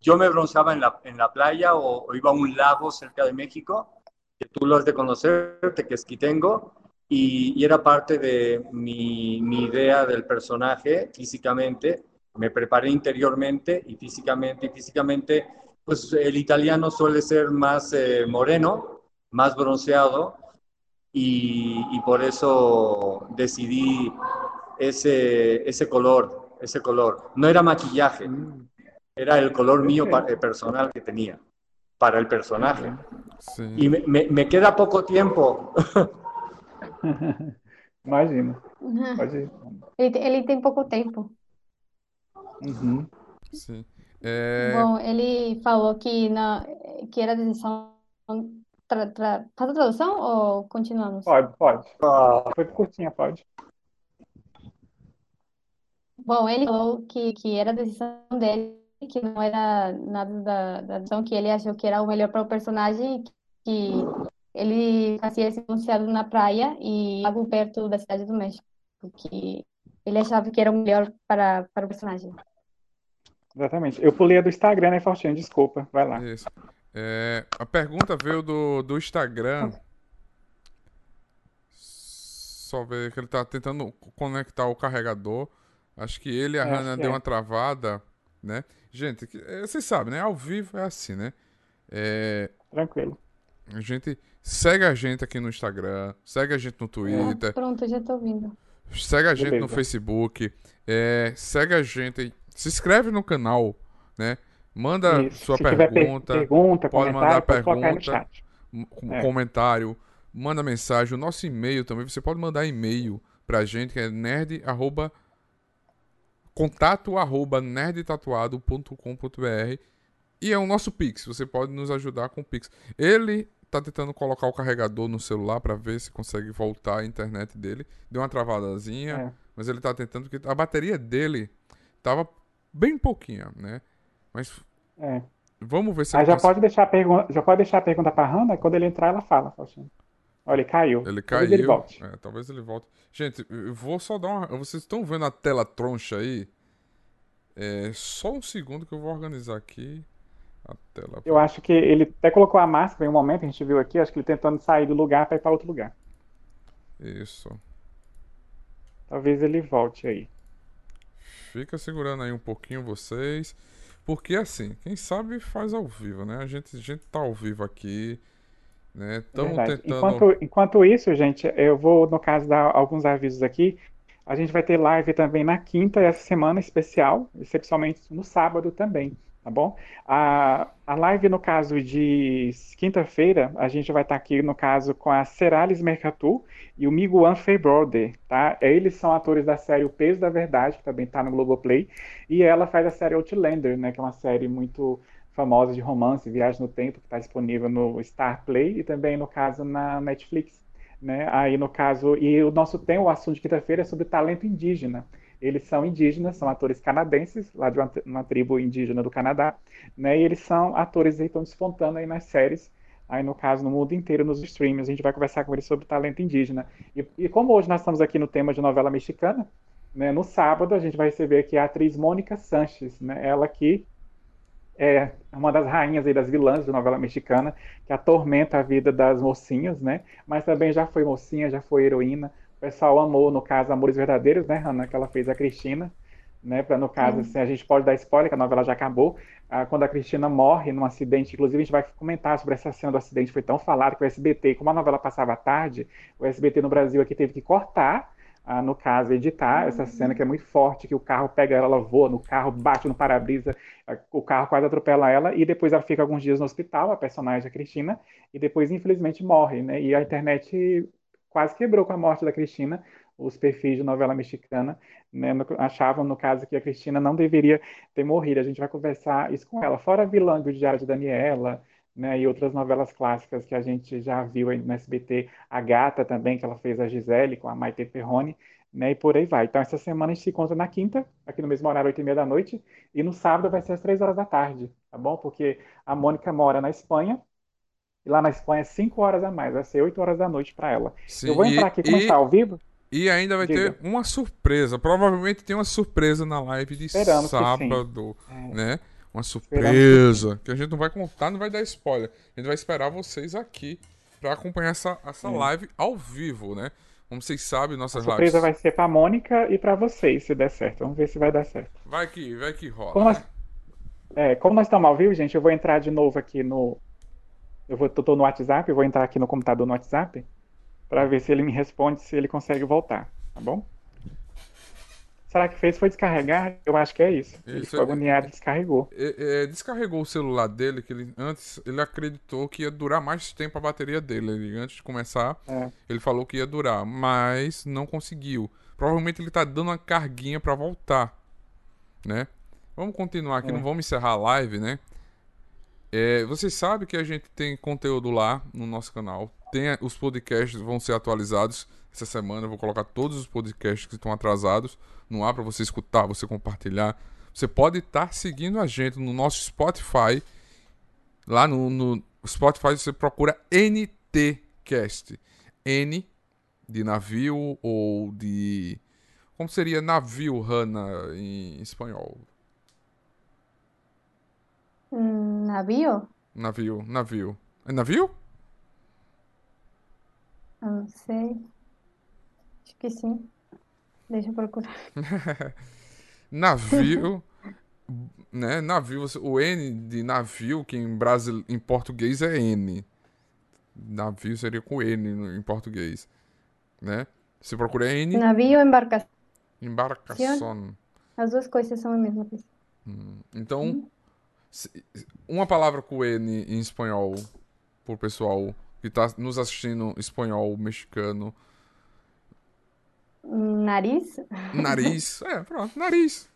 yo me bronceaba en la, en la playa o, o iba a un lago cerca de México, que tú lo has de conocer, Tequesquitengo, y, y era parte de mi, mi idea del personaje físicamente. Me preparé interiormente y físicamente, y físicamente, pues el italiano suele ser más eh, moreno, más bronceado, y, y por eso decidí ese, ese color, ese color. No era maquillaje, era el color mío eh, personal que tenía para el personaje. Y me, me- me queda poco tiempo. Imagina. Pode ir. Ele, ele tem pouco tempo. Uhum. Sim. É, Bom, ele falou que, na, que era decisão. Tra, tra, faz a tradução ou continuamos? Pode, pode. Foi curtinha, pode. Bom, ele falou que, que era decisão dele, que não era nada da, da decisão, que ele achou que era o melhor para o personagem, que ele fazia esse anunciado na praia e algo perto da cidade do México, que ele achava que era o melhor para, para o personagem. Exatamente. Eu pulei a do Instagram, né, Faustinho? Desculpa. Vai lá. Isso. É, a pergunta veio do, do Instagram. Só ver que ele tá tentando conectar o carregador. Acho que ele e a É, Hannah que deu é. uma travada, né? Gente, é, vocês sabem, né? Ao vivo é assim, né? É, Tranquilo. a gente segue a gente aqui no Instagram, segue a gente no Twitter, Pronto, já estou ouvindo. Segue a gente no. Facebook, é, segue a gente, se inscreve no canal, né? Manda Isso. sua Se tiver per- pergunta. pergunta, pode mandar pergunta. chat. um um É. comentário, manda mensagem. O nosso e-mail também, você pode mandar e-mail pra gente, que é nerd, arroba, contato arroba nerdtatuado.com.br e é o nosso Pix, você pode nos ajudar com o Pix. Ele tá tentando colocar o carregador no celular pra ver se consegue voltar a internet dele. Deu uma travadazinha, É. mas ele tá tentando, porque a bateria dele tava bem pouquinha, né? Mas É. vamos ver se Aí já consegue. pode deixar a pergunta, já pode deixar a pergunta para Hannah, quando ele entrar ela fala, Faustinho. Olha, ele caiu. Ele Talvez ele caiu. volte. É, talvez ele volte. Gente, eu vou só dar uma. Vocês estão vendo a tela troncha aí? É só um segundo que eu vou organizar aqui tela. Eu acho que ele até colocou a máscara em um momento, a gente viu aqui, acho que ele tentando sair do lugar para ir para outro lugar. Isso. Talvez ele volte aí. Fica segurando aí um pouquinho vocês. Porque assim, quem sabe faz ao vivo, né? A gente, a gente tá ao vivo aqui, né? Verdade. tentando. Enquanto, enquanto isso, gente, eu vou, no caso, dar alguns avisos aqui. A gente vai ter live também na quinta, essa semana especial, excepcionalmente no sábado também, tá bom? A, a live, no caso de quinta-feira, a gente vai estar aqui, no caso, com a Ceralis Mercatur e o Miguel Febrode, tá? Eles são atores da série O Peso da Verdade, que também está no Globoplay, e ela faz a série Outlander, né, que é uma série muito famosa de romance, viagem no tempo, que está disponível no Star Play e também, no caso, na Netflix. Né? Aí, no caso, e o nosso tema, o assunto de quinta-feira é sobre talento indígena. Eles são indígenas, são atores canadenses, lá de uma, uma tribo indígena do Canadá, né? E eles são atores que estão despontando aí nas séries, aí no caso no mundo inteiro, nos streams. A gente vai conversar com eles sobre talento indígena. E, e como hoje nós estamos aqui no tema de novela mexicana, né? No sábado a gente vai receber aqui a atriz Mônica Sanches, né? Ela que é uma das rainhas aí das vilãs de novela mexicana, que atormenta a vida das mocinhas, né? Mas também já foi mocinha, já foi heroína. O pessoal amou, no caso, Amores Verdadeiros, né, Hannah, que ela fez a Cristina, né? Pra, no caso, assim, a gente pode dar spoiler, que a novela já acabou. Ah, quando a Cristina morre num acidente, inclusive a gente vai comentar sobre essa cena do acidente, foi tão falado que o SBT, como a novela passava à tarde, o SBT no Brasil aqui teve que cortar ah, no caso, editar essa cena que é muito forte, que o carro pega ela, ela voa no carro, bate no para-brisa, o carro quase atropela ela, e depois ela fica alguns dias no hospital, a personagem a Cristina, e depois, infelizmente, morre, né? E a internet quase quebrou com a morte da Cristina, os perfis de novela mexicana, né, achavam, no caso, que a Cristina não deveria ter morrido. A gente vai conversar isso com ela. Fora vilã do Diário de Daniela, né, e outras novelas clássicas que a gente já viu aí no SBT, a Gata também, que ela fez a Gisele com a Maite Perrone, né, e por aí vai. Então, essa semana a gente se encontra na quinta, aqui no mesmo horário, oito e meia da noite, e no sábado vai ser às três horas da tarde, tá bom? Porque a Mônica mora na Espanha, e lá na Espanha é cinco horas a mais, vai ser oito horas da noite para ela. Sim, Eu vou entrar aqui, como e... está ao vivo... E ainda vai Diga. ter uma surpresa. Provavelmente tem uma surpresa na live de Esperamos sábado, é. né? Uma surpresa que a gente não vai contar, não vai dar spoiler. A gente vai esperar vocês aqui para acompanhar essa, essa live ao vivo, né? Como vocês sabem, nossas a surpresa lives. vai ser pra Mônica e para vocês, se der certo. Vamos ver se vai dar certo. Vai que, vai que rola. Como nós, é, como nós estamos ao vivo, gente, eu vou entrar de novo aqui no. Eu vou, tô no WhatsApp, vou entrar aqui no computador no WhatsApp para ver se ele me responde, se ele consegue voltar, tá bom? Será que fez foi descarregar? Eu acho que é isso. Ele ficou agoniado e descarregou. É, é, descarregou o celular dele, que ele antes ele acreditou que ia durar mais tempo a bateria dele. Ele, antes de começar, é. ele falou que ia durar, mas não conseguiu. Provavelmente ele tá dando uma carguinha para voltar, né? Vamos continuar aqui, é. não vamos encerrar a live, né? É, vocês sabem que a gente tem conteúdo lá no nosso canal. Tem, os podcasts vão ser atualizados essa semana. Eu vou colocar todos os podcasts que estão atrasados no ar para você escutar, você compartilhar. Você pode estar tá seguindo a gente no nosso Spotify. Lá no, no Spotify você procura NTCast. N de navio ou de. Como seria navio, Hanna, em espanhol? Hum, navio? Navio, navio. É navio? Eu não sei. Acho que sim. Deixa eu procurar. navio, né? Navio, o N de navio, que em, Brasil, em português é N. Navio seria com N em português, né? Você procura N. Navio ou embarcação? Embarcação. As duas coisas são a mesma coisa. Hum. Então, hum. Uma palavra com N em espanhol, por pessoal que está nos assistindo espanhol, mexicano, Nariz? Nariz, é, pronto, nariz.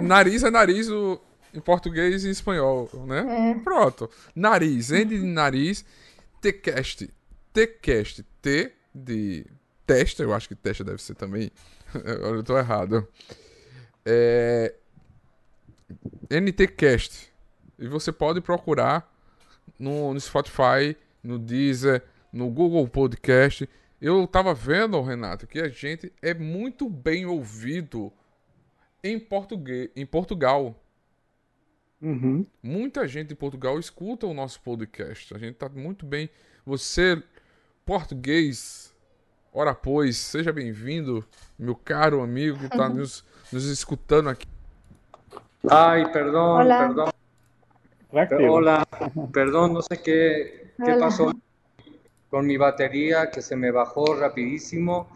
Nariz é nariz o, em português e espanhol, né? É. Pronto. Nariz, N de nariz, Tcast. Tcast, T de testa, eu acho que testa deve ser também. eu tô errado. É... NTCast. E você pode procurar no, no Spotify, no Deezer, no Google Podcast. Eu tava vendo, Renato, que a gente é muito bem ouvido em português, em Portugal. Uhum. Muita gente em Portugal escuta o nosso podcast. A gente tá muito bem. Você, português, ora pois, seja bem-vindo, meu caro amigo que está nos, nos escutando aqui. Ai, perdão, Olá. perdão. Olá, perdão, não sei o que, que passou con mi batería que se me bajó rapidísimo.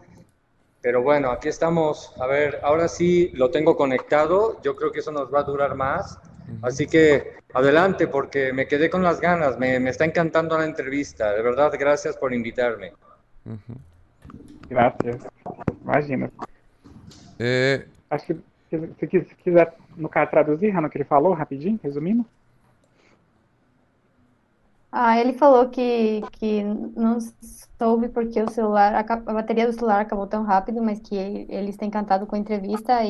Pero bueno, aquí estamos. A ver, ahora sí lo tengo conectado. Yo creo que eso nos va a durar más. Así que adelante, porque me quedé con las ganas. Me, me está encantando la entrevista. De verdad, gracias por invitarme. Gracias. Imagina. É... Acho que se, se quiser, no caso, traduzir, Rano, o que ele falou, rapidinho, resumindo. Ah, ele falou que, que não soube porque o celular, a, a bateria do celular acabou tão rápido, mas que ele, ele está encantado com a entrevista e,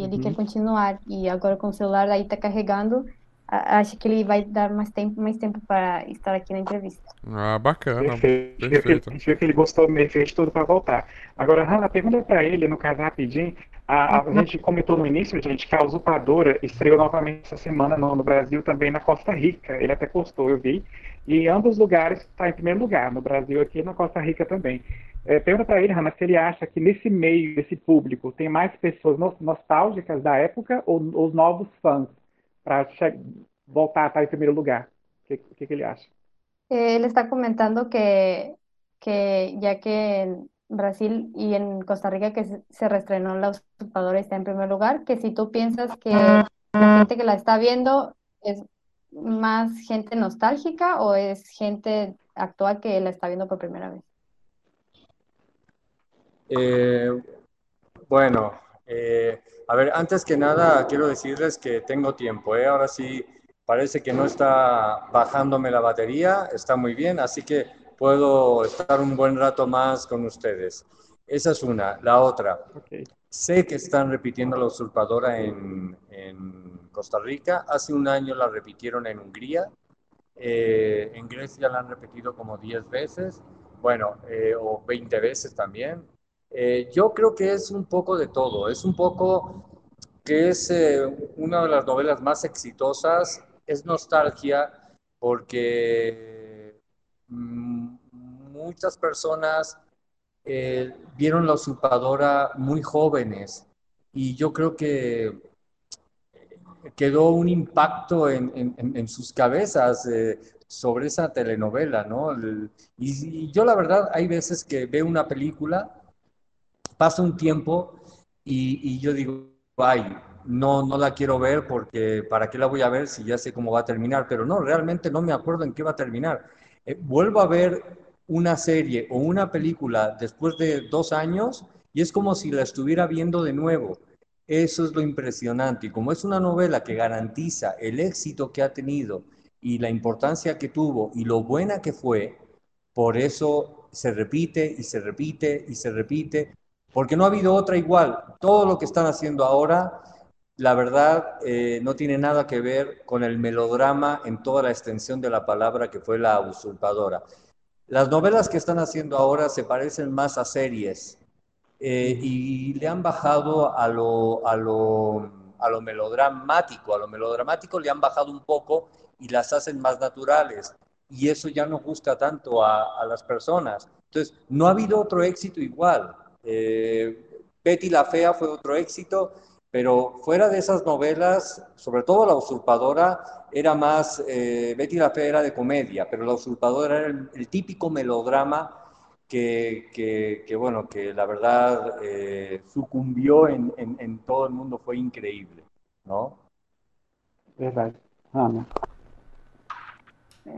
e ele quer Uhum. continuar. E agora com o celular aí tá carregando, acho que ele vai dar mais tempo, mais tempo para estar aqui na entrevista. Ah, bacana. Perfeito. A gente viu que ele- Perfeito. gente viu que ele gostou mesmo, fez tudo para voltar. Agora, Hanna, pergunta para ele, no caso, rapidinho. A, a gente comentou no início, gente, que a Usurpadora estreou novamente essa semana no, no Brasil, também na Costa Rica. Ele até postou, eu vi. E em ambos lugares está em primeiro lugar, no Brasil aqui e na Costa Rica também. É, pergunta para ele, Hanna, se ele acha que nesse meio, desse público, tem mais pessoas no- nostálgicas da época ou os novos fãs para voltar a estar em primeiro lugar? O que, que que ele acha? Él está comentando que, que ya que Brasil y en Costa Rica que se, reestrenó La Usurpadora está en primer lugar, que si tú piensas que la gente que la está viendo es más gente nostálgica o es gente actual que la está viendo por primera vez. Eh, bueno, eh, a ver, antes que nada quiero decirles que tengo tiempo, ¿eh? Ahora sí parece que no está bajándome la batería, está muy bien, así que puedo estar un buen rato más con ustedes. Esa es una. La otra, Ok. sé que están repitiendo la usurpadora en, en Costa Rica, hace un año la repitieron en Hungría, eh, en Grecia la han repetido como 10 veces, bueno, eh, o 20 veces también. Eh, yo creo que es un poco de todo, es un poco que es eh, una de las novelas más exitosas, es nostalgia porque mm, muchas personas eh, vieron la usurpadora muy jóvenes y yo creo que quedó un impacto en, en- en- en sus cabezas eh, sobre esa telenovela, ¿no? El- y, y yo la verdad hay veces que veo una película pasa un tiempo y, y yo digo, ay, no, no la quiero ver porque ¿para qué la voy a ver si ya sé cómo va a terminar? Pero no, realmente no me acuerdo en qué va a terminar. Eh, vuelvo a ver una serie o una película después de dos años y es como si la estuviera viendo de nuevo. Eso es lo impresionante. Y como es una novela que garantiza el éxito que ha tenido y la importancia que tuvo y lo buena que fue, por eso se repite y se repite y se repite, porque no ha habido otra igual. Todo lo que están haciendo ahora, la verdad, eh, no tiene nada que ver con el melodrama en toda la extensión de la palabra que fue la usurpadora. Las novelas que están haciendo ahora se parecen más a series eh, y le han bajado a lo, a, lo, a lo melodramático, a lo melodramático le han bajado un poco y las hacen más naturales. Y eso ya no gusta tanto a, a las personas. Entonces, no ha habido otro éxito igual. Eh, Betty la Fea fue otro éxito, pero fuera de esas novelas, sobre todo La Usurpadora, era más, eh, Betty la Fea era de comedia, pero La Usurpadora era el, el típico melodrama que, que, que, bueno, que la verdad eh, sucumbió en, en, en, todo el mundo, fue increíble, ¿no? Verdade. Ana. É,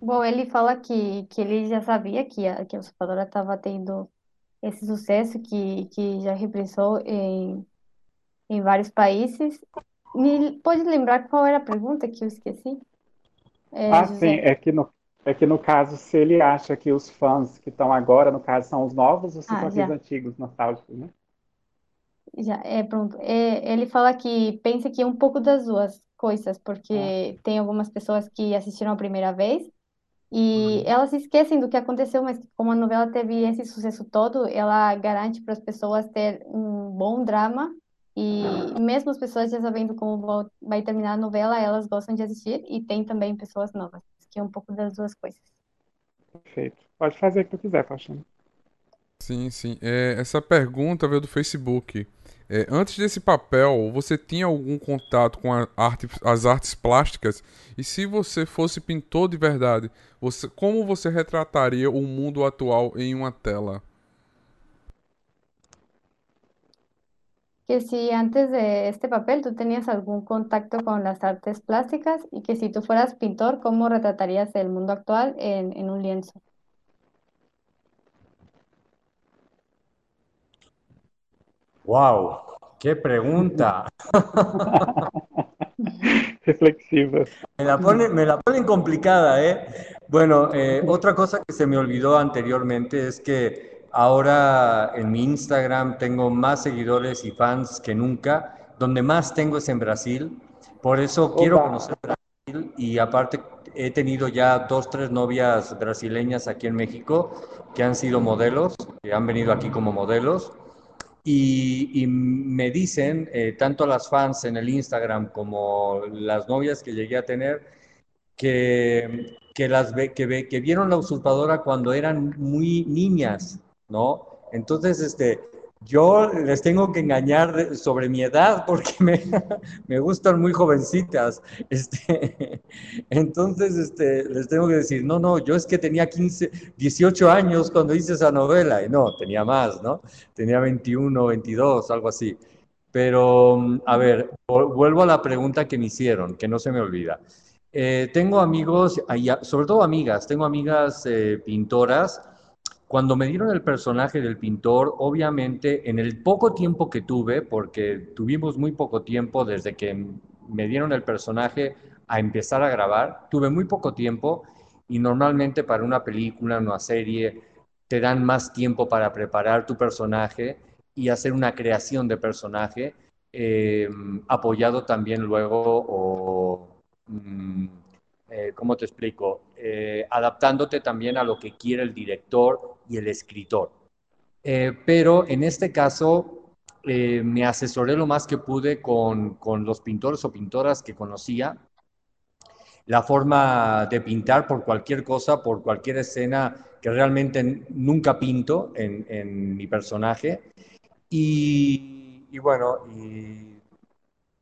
bom, ele fala que, que ele já sabia que a, que a usurpadora estava tendo esse sucesso, que, que já reprisou em, em vários países. Me pode lembrar qual era a pergunta que eu esqueci? É, Ah, José. sim, é que no, é que no caso, se ele acha que os fãs que estão agora, no caso, são os novos ou se Ah, são já. aqueles antigos, nostálgicos, né? Já, é, pronto. É, ele fala que pensa que é um pouco das duas coisas, porque tem algumas pessoas que assistiram a primeira vez e elas esquecem do que aconteceu, mas como a novela teve esse sucesso todo, ela garante para as pessoas ter um bom drama e mesmo as pessoas já sabendo como vai terminar a novela, elas gostam de assistir e tem também pessoas novas, que é um pouco das duas coisas. Perfeito. Pode fazer o que tu quiser, Faustino. Sim, sim. É, essa pergunta veio do Facebook. É, antes desse papel, você tinha algum contato com a arte, as artes plásticas? E se você fosse pintor de verdade, você, como você retrataria o mundo atual em uma tela? Que si antes de este papel tú tenías algún contacto con las artes plásticas y que si tú fueras pintor, ¿cómo retratarías el mundo actual en, en un lienzo? ¡Wow! ¡Qué pregunta! reflexiva. Me la, ponen, me la ponen complicada, ¿eh? Bueno, eh, otra cosa que se me olvidó anteriormente es que ahora en mi Instagram tengo más seguidores y fans que nunca. Donde más tengo es en Brasil. Por eso quiero conocer Brasil y aparte he tenido ya dos, tres novias brasileñas aquí en México que han sido modelos, que han venido aquí como modelos. Y, me dicen, eh, tanto las fans en el Instagram como las novias que llegué a tener, que, que, las, que, que vieron la usurpadora cuando eran muy niñas, ¿no? Entonces, este, yo les tengo que engañar sobre mi edad porque me, me gustan muy jovencitas. Este, entonces, este, les tengo que decir, no, no, yo es que tenía 15, 18 años cuando hice esa novela. Y no, tenía más, ¿no? Tenía 21, 22, algo así. Pero, a ver, vuelvo a la pregunta que me hicieron, que no se me olvida. Eh, tengo amigos, sobre todo amigas, tengo amigas eh, pintoras cuando me dieron el personaje del pintor, obviamente en el poco tiempo que tuve, porque tuvimos muy poco tiempo desde que me dieron el personaje a empezar a grabar, tuve muy poco tiempo y normalmente para una película, una serie, te dan más tiempo para preparar tu personaje y hacer una creación de personaje, eh, apoyado también luego o... Mm, eh, ¿cómo te explico? Eh, adaptándote también a lo que quiere el director y el escritor. Eh, pero en este caso me asesoré lo más que pude con, con, los pintores o pintoras que conocía, la forma de pintar por cualquier cosa, por cualquier escena que realmente nunca pinto en, en mi personaje. Y, y bueno, y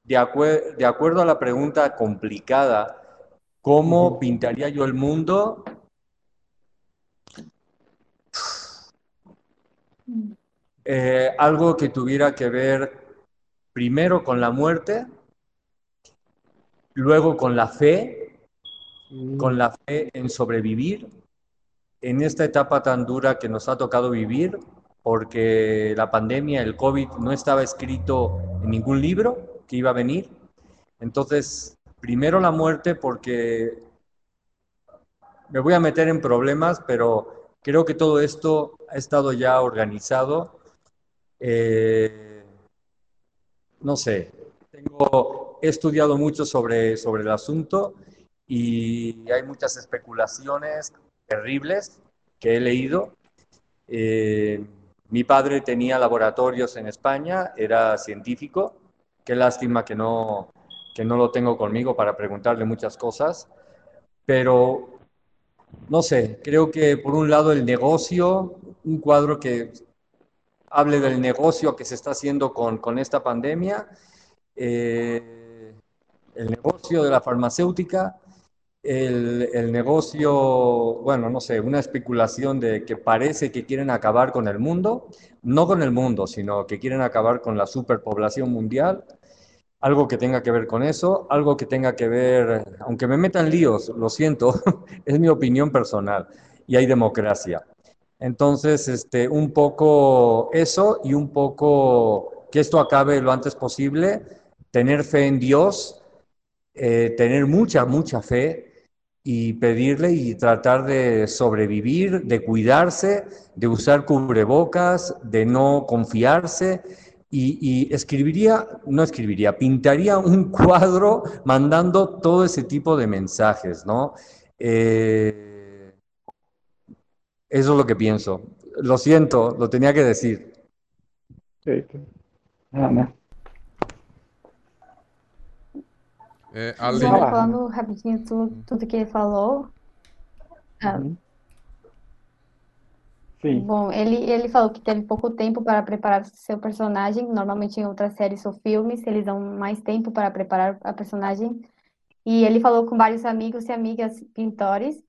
de, de acuerdo a la pregunta complicada, ¿Cómo pintaría yo el mundo? Eh, algo que tuviera que ver primero con la muerte, luego con la fe, con la fe en sobrevivir en esta etapa tan dura que nos ha tocado vivir, porque la pandemia, el COVID, no estaba escrito en ningún libro que iba a venir. Entonces, primero la muerte porque me voy a meter en problemas, pero creo que todo esto ha estado ya organizado. Eh, no sé, tengo, he estudiado mucho sobre, sobre el asunto y hay muchas especulaciones terribles que he leído. Eh, mi padre tenía laboratorios en España, era científico. Qué lástima que no, que no lo tengo conmigo para preguntarle muchas cosas, pero no sé, creo que por un lado el negocio, un cuadro que hable del negocio que se está haciendo con, con esta pandemia, eh, el negocio de la farmacéutica, el, el, negocio, bueno, no sé, una especulación de que parece que quieren acabar con el mundo, no con el mundo, sino que quieren acabar con la superpoblación mundial algo que tenga que ver con eso, algo que tenga que ver, aunque me metan líos, lo siento, es mi opinión personal y hay democracia. Entonces, este, un poco eso y un poco que esto acabe lo antes posible, tener fe en Dios, eh, tener mucha, mucha fe y pedirle y tratar de sobrevivir, de cuidarse, de usar cubrebocas, de no confiarse y, escribiría, no escribiría, pintaría un cuadro mandando todo ese tipo de mensajes, ¿no? Eh, eso es lo que pienso. Lo siento, lo tenía que decir. Ana. É, falando rapidinho tudo, que ele falou. Ah, Sim. Bom, ele, ele falou que teve pouco tempo para preparar seu personagem. Normalmente em outras séries ou filmes, eles dão mais tempo para preparar a personagem. E ele falou com vários amigos e amigas pintores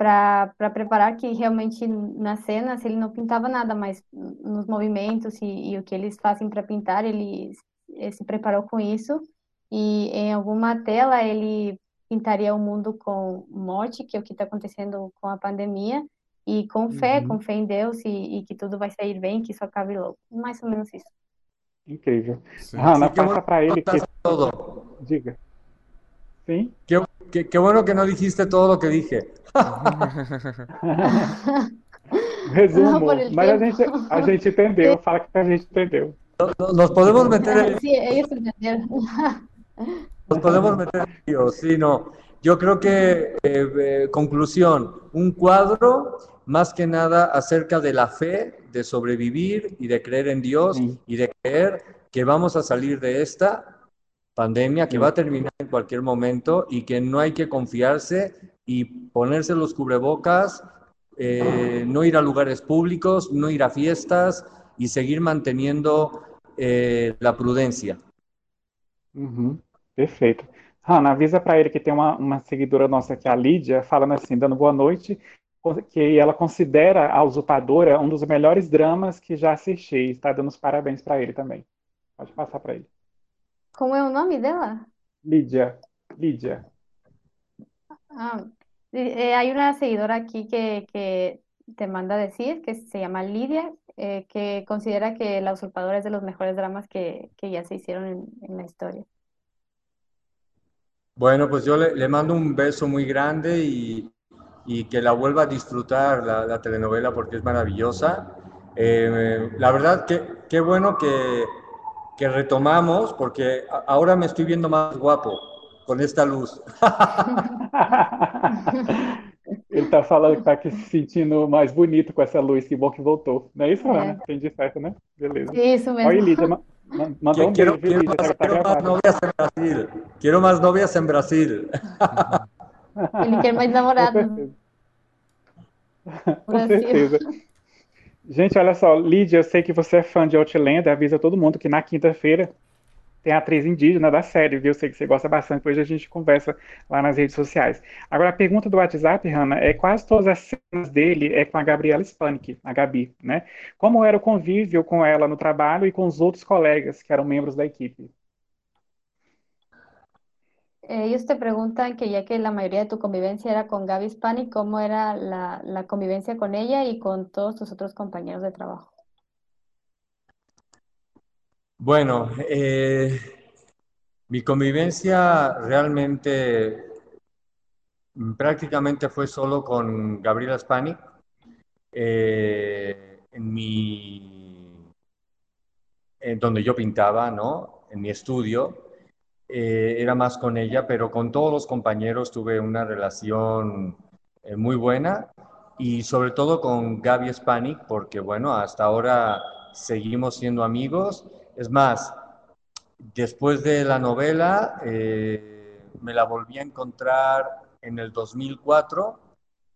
para preparar que realmente na cena, se ele não pintava nada, mas nos movimentos e, e o que eles fazem para pintar, ele, ele se preparou com isso. E em alguma tela ele pintaria o mundo com morte, que é o que está acontecendo com a pandemia e com fé, uhum. com fé em Deus e, e, que tudo vai sair bem, que isso acabe logo. Mais ou menos isso. Incrível. Sim. Hanna, passa para ele que... Diga. Sim. Qué, qué- qué bueno que no dijiste todo lo que dije. Resumo, ele mas a gente, a gente entendeu. Fala que a gente entendeu. No- Nos podemos meter en, Sí, ellos entendieron. nos podemos meter en lío, sí, no. Yo creo que, eh, eh, conclusión, un cuadro más que nada acerca de la fe, de sobrevivir y de creer en Dios Sí. y de creer que vamos a salir de esta pandemia que va a terminar en cualquier momento y que no hay que confiarse y ponerse los cubrebocas, eh, no ir a lugares públicos, no ir a fiestas y seguir manteniendo eh, la prudencia. Uhum, perfeito. Hanna, avisa para ele que tem uma, uma seguidora nossa aqui, a Lídia, falando assim, dando boa noite, que ela considera a Usurpadora um dos melhores dramas que já assisti. Está dando os parabéns para ele também. Pode passar para ele. ¿Cómo es el nombre dela? Lídia, Lídia. Ah, eh, hay una seguidora aquí que, que te manda a decir, que se llama Lidia, eh, que considera que La Usurpadora es de los mejores dramas que, que ya se hicieron en, en la historia. Bueno, pues yo le, le mando un beso muy grande y, y que la vuelva a disfrutar la, la telenovela porque es maravillosa. Eh, la verdad que qué bueno que, que retomamos porque ahora me estoy viendo más guapo con esta luz. Ele tá falando que tá aqui se sentindo mais bonito com essa luz, que bom que voltou. Não é isso, É. Hanna? Entendi certo, né? Beleza. Eso Olha aí, mesmo. Lídia, ma- ma- mandou um Quiero, beijo, quiero Lídia? más, Tá, tá gravado. novias en Brasil. Quiero más novias en Brasil. Ele quer mais Com namorados. certeza. Com certeza. Gente, olha só, Lídia, eu sei que você é fã de Outlander, avisa todo mundo que na quinta-feira tem a atriz indígena da série, viu? Eu sei que você gosta bastante, depois a gente conversa lá nas redes sociais. Agora, a pergunta do WhatsApp, Hanna, é quase todas as cenas dele é com a Gabriela Spanik, a Gabi, né? Como era o convívio com ela no trabalho e com os outros colegas que eram membros da equipe? Ellos te preguntan que ya que la mayoría de tu convivencia era con Gaby Spanik, ¿cómo era la, convivencia con ella y con todos tus otros compañeros de trabajo? Bueno, eh, mi convivencia realmente mm, prácticamente fue solo con Gabriela Spanik. eh, en mi, en donde yo pintaba, ¿no? En mi estudio, eh, era más con ella, pero con todos los compañeros tuve una relación eh, muy buena y sobre todo con Gaby Spanik, porque bueno, hasta ahora seguimos siendo amigos. Es más, después de la novela, eh, me la volví a encontrar en el 2004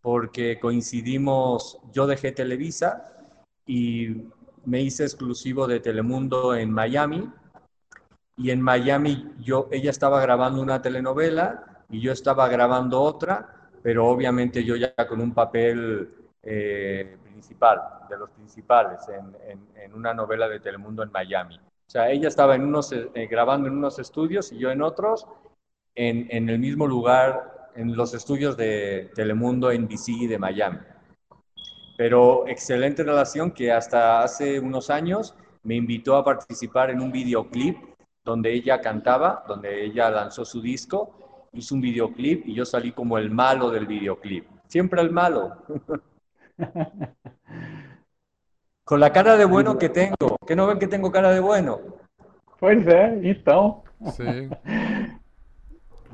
porque coincidimos, yo dejé Televisa y me hice exclusivo de Telemundo en Miami y en Miami yo, ella estaba grabando una telenovela y yo estaba grabando otra, pero obviamente yo ya con un papel eh, principal, de los principales, en, en, en, una novela de Telemundo en Miami. O sea, ella estaba en unos, eh, grabando en unos estudios y yo en otros, en, en el mismo lugar, en los estudios de Telemundo en DC de Miami. Pero excelente relación que hasta hace unos años me invitó a participar en un videoclip donde ella cantaba, donde ella lanzó su disco, hizo un videoclip y yo salí como el malo del videoclip. Siempre el malo. Con la cara de bueno que tengo. ¿Que no ven que tengo cara de bueno? Pois é, então. Sim.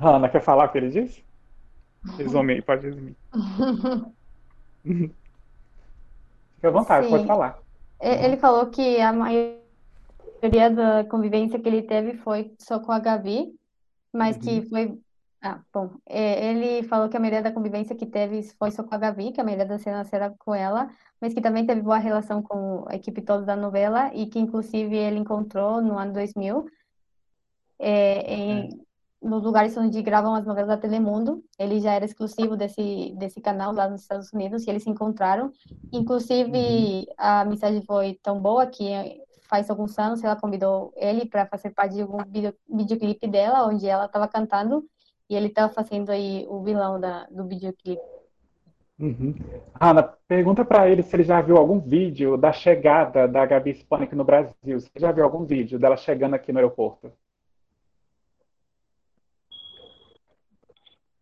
Hanna, quer falar o que ele disse? Resumir, pode resumir. Fique à vontade, Sim. pode falar. Ele falou que a maioria da convivência que ele teve foi só com a Gabi, mas que foi. Ah, bom. É, Ele falou que a maioria da convivência que teve foi só com a Gabi, que a maioria das cenas era com ela, mas que também teve boa relação com a equipe toda da novela e que, inclusive, ele encontrou no ano 2000 é, em, nos lugares onde gravam as novelas da Telemundo. Ele já era exclusivo desse, desse canal lá nos Estados Unidos e eles se encontraram. Inclusive, a mensagem foi tão boa que faz alguns anos ela convidou ele para fazer parte de algum vídeo, videoclipe dela, onde ela estava cantando e ele estava fazendo aí o vilão da, do videoclipe. Uhum. Ana, pergunta para ele se ele já viu algum vídeo da chegada da Gabi Spanik no Brasil. Se já viu algum vídeo dela chegando aqui no aeroporto.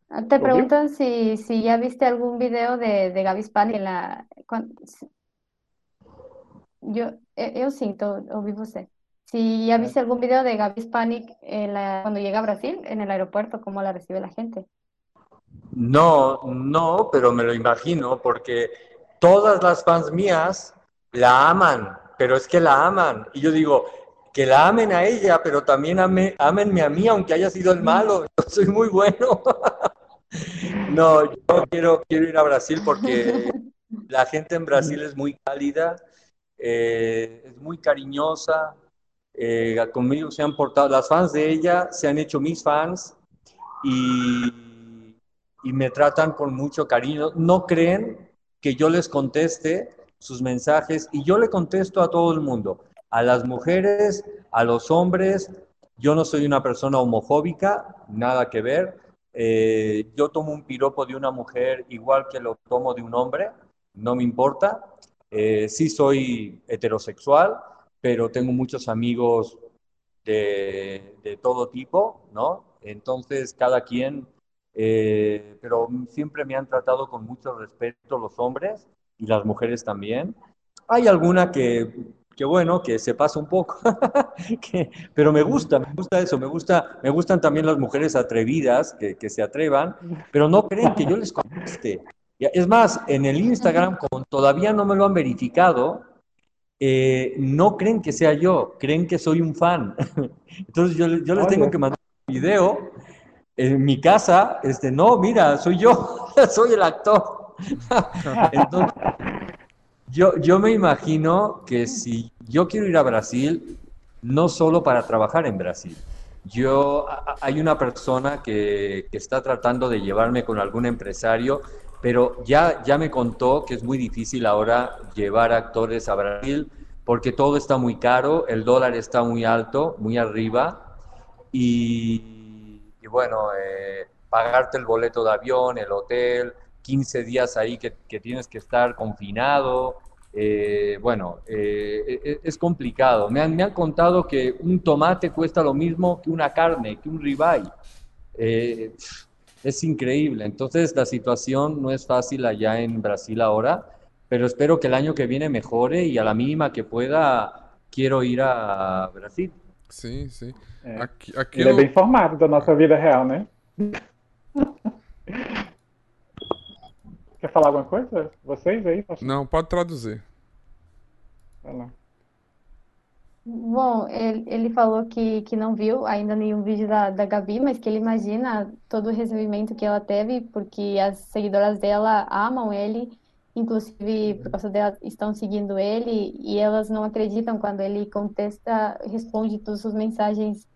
Te Ouviu? preguntan si, si ya viste algún video de, de Gaby Hispanic en la... yo, eu sim, tô, ouvi você. Si ya viste algún video de Gaby Hispanic en la, cuando llega a Brasil, en el aeropuerto, cómo la recibe la gente. No, no, pero me lo imagino porque todas las fans mías la aman, pero es que la aman. Y yo digo, que la amen a ella, pero también ame, ámenme a mí, aunque haya sido el malo. Yo soy muy bueno. No, yo quiero, quiero ir a Brasil porque la gente en Brasil es muy cálida, eh, es muy cariñosa. eh, conmigo se han portado, las fans de ella se han hecho mis fans y, y me tratan con mucho cariño. No creen que yo les conteste sus mensajes y yo le contesto a todo el mundo, a las mujeres, a los hombres. Yo no soy una persona homofóbica, nada que ver. Eh, yo tomo un piropo de una mujer igual que lo tomo de un hombre, no me importa. Eh, sí soy heterosexual, pero tengo muchos amigos de, de todo tipo, ¿no? Entonces, cada quien, eh, pero siempre me han tratado con mucho respeto los hombres y las mujeres también. Hay alguna que, que bueno, que se pasa un poco, que, pero me gusta, me gusta eso, me gusta, me gustan también las mujeres atrevidas, que, que se atrevan, pero no creen que yo les conteste. Es más, en el Instagram, como todavía no me lo han verificado, eh, no creen que sea yo, creen que soy un fan. Entonces yo, yo les tengo que mandar un video en mi casa, este, no, mira, soy yo, soy el actor. Entonces, yo, yo me imagino que si yo quiero ir a Brasil, no solo para trabajar en Brasil. Yo, hay una persona que, que está tratando de llevarme con algún empresario, pero ya, ya me contó que es muy difícil ahora llevar actores a Brasil porque todo está muy caro, el dólar está muy alto, muy arriba, y, bueno, eh, pagarte el boleto de avión, el hotel, 15 días ahí que, que tienes que estar confinado, eh, bueno, eh, e- es complicado. Me han, me han contado que un tomate cuesta lo mismo que una carne, que un ribeye. Eh, es increíble. Entonces la situación no es fácil allá en Brasil ahora, pero espero que el año que viene mejore y a la mínima que pueda quiero ir a Brasil. Sim, sim. É. Aqui, Ele é aquilo, bem informado da nossa vida real, né? Quer falar alguma coisa? Vocês aí? Posso não, pode traduzir. falar? Bom, ele, ele falou que, que não viu ainda nenhum vídeo da, da Gabi, mas que ele imagina todo o recebimento que ela teve, porque as seguidoras dela amam ele, inclusive por causa dela estão seguindo ele, e elas não acreditam quando ele contesta, responde todas as mensagens.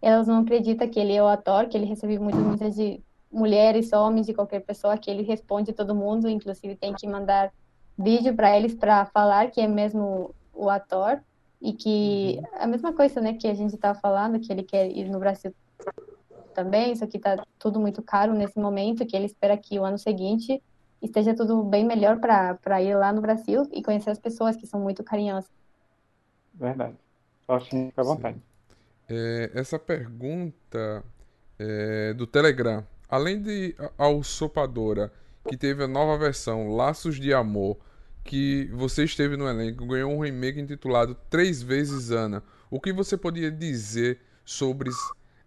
Elas não acreditam que ele é o ator, que ele recebe muitas mensagens de mulheres, homens, de qualquer pessoa, que ele responde todo mundo, inclusive tem que mandar vídeo para eles para falar que é mesmo o ator. E que a mesma coisa, né, que a gente estava falando, que ele quer ir no Brasil também, só que tá tudo muito caro nesse momento, que ele espera que o ano seguinte esteja tudo bem melhor para para ir lá no Brasil e conhecer as pessoas que são muito carinhosas. Verdade. Faustinho, fica à vontade. É, essa pergunta é, do Telegram, além de a- a Usurpadora, que teve a nova versão Laços de Amor, que você esteve no elenco, ganhou um remake intitulado Três Vezes Ana. O que você poderia dizer sobre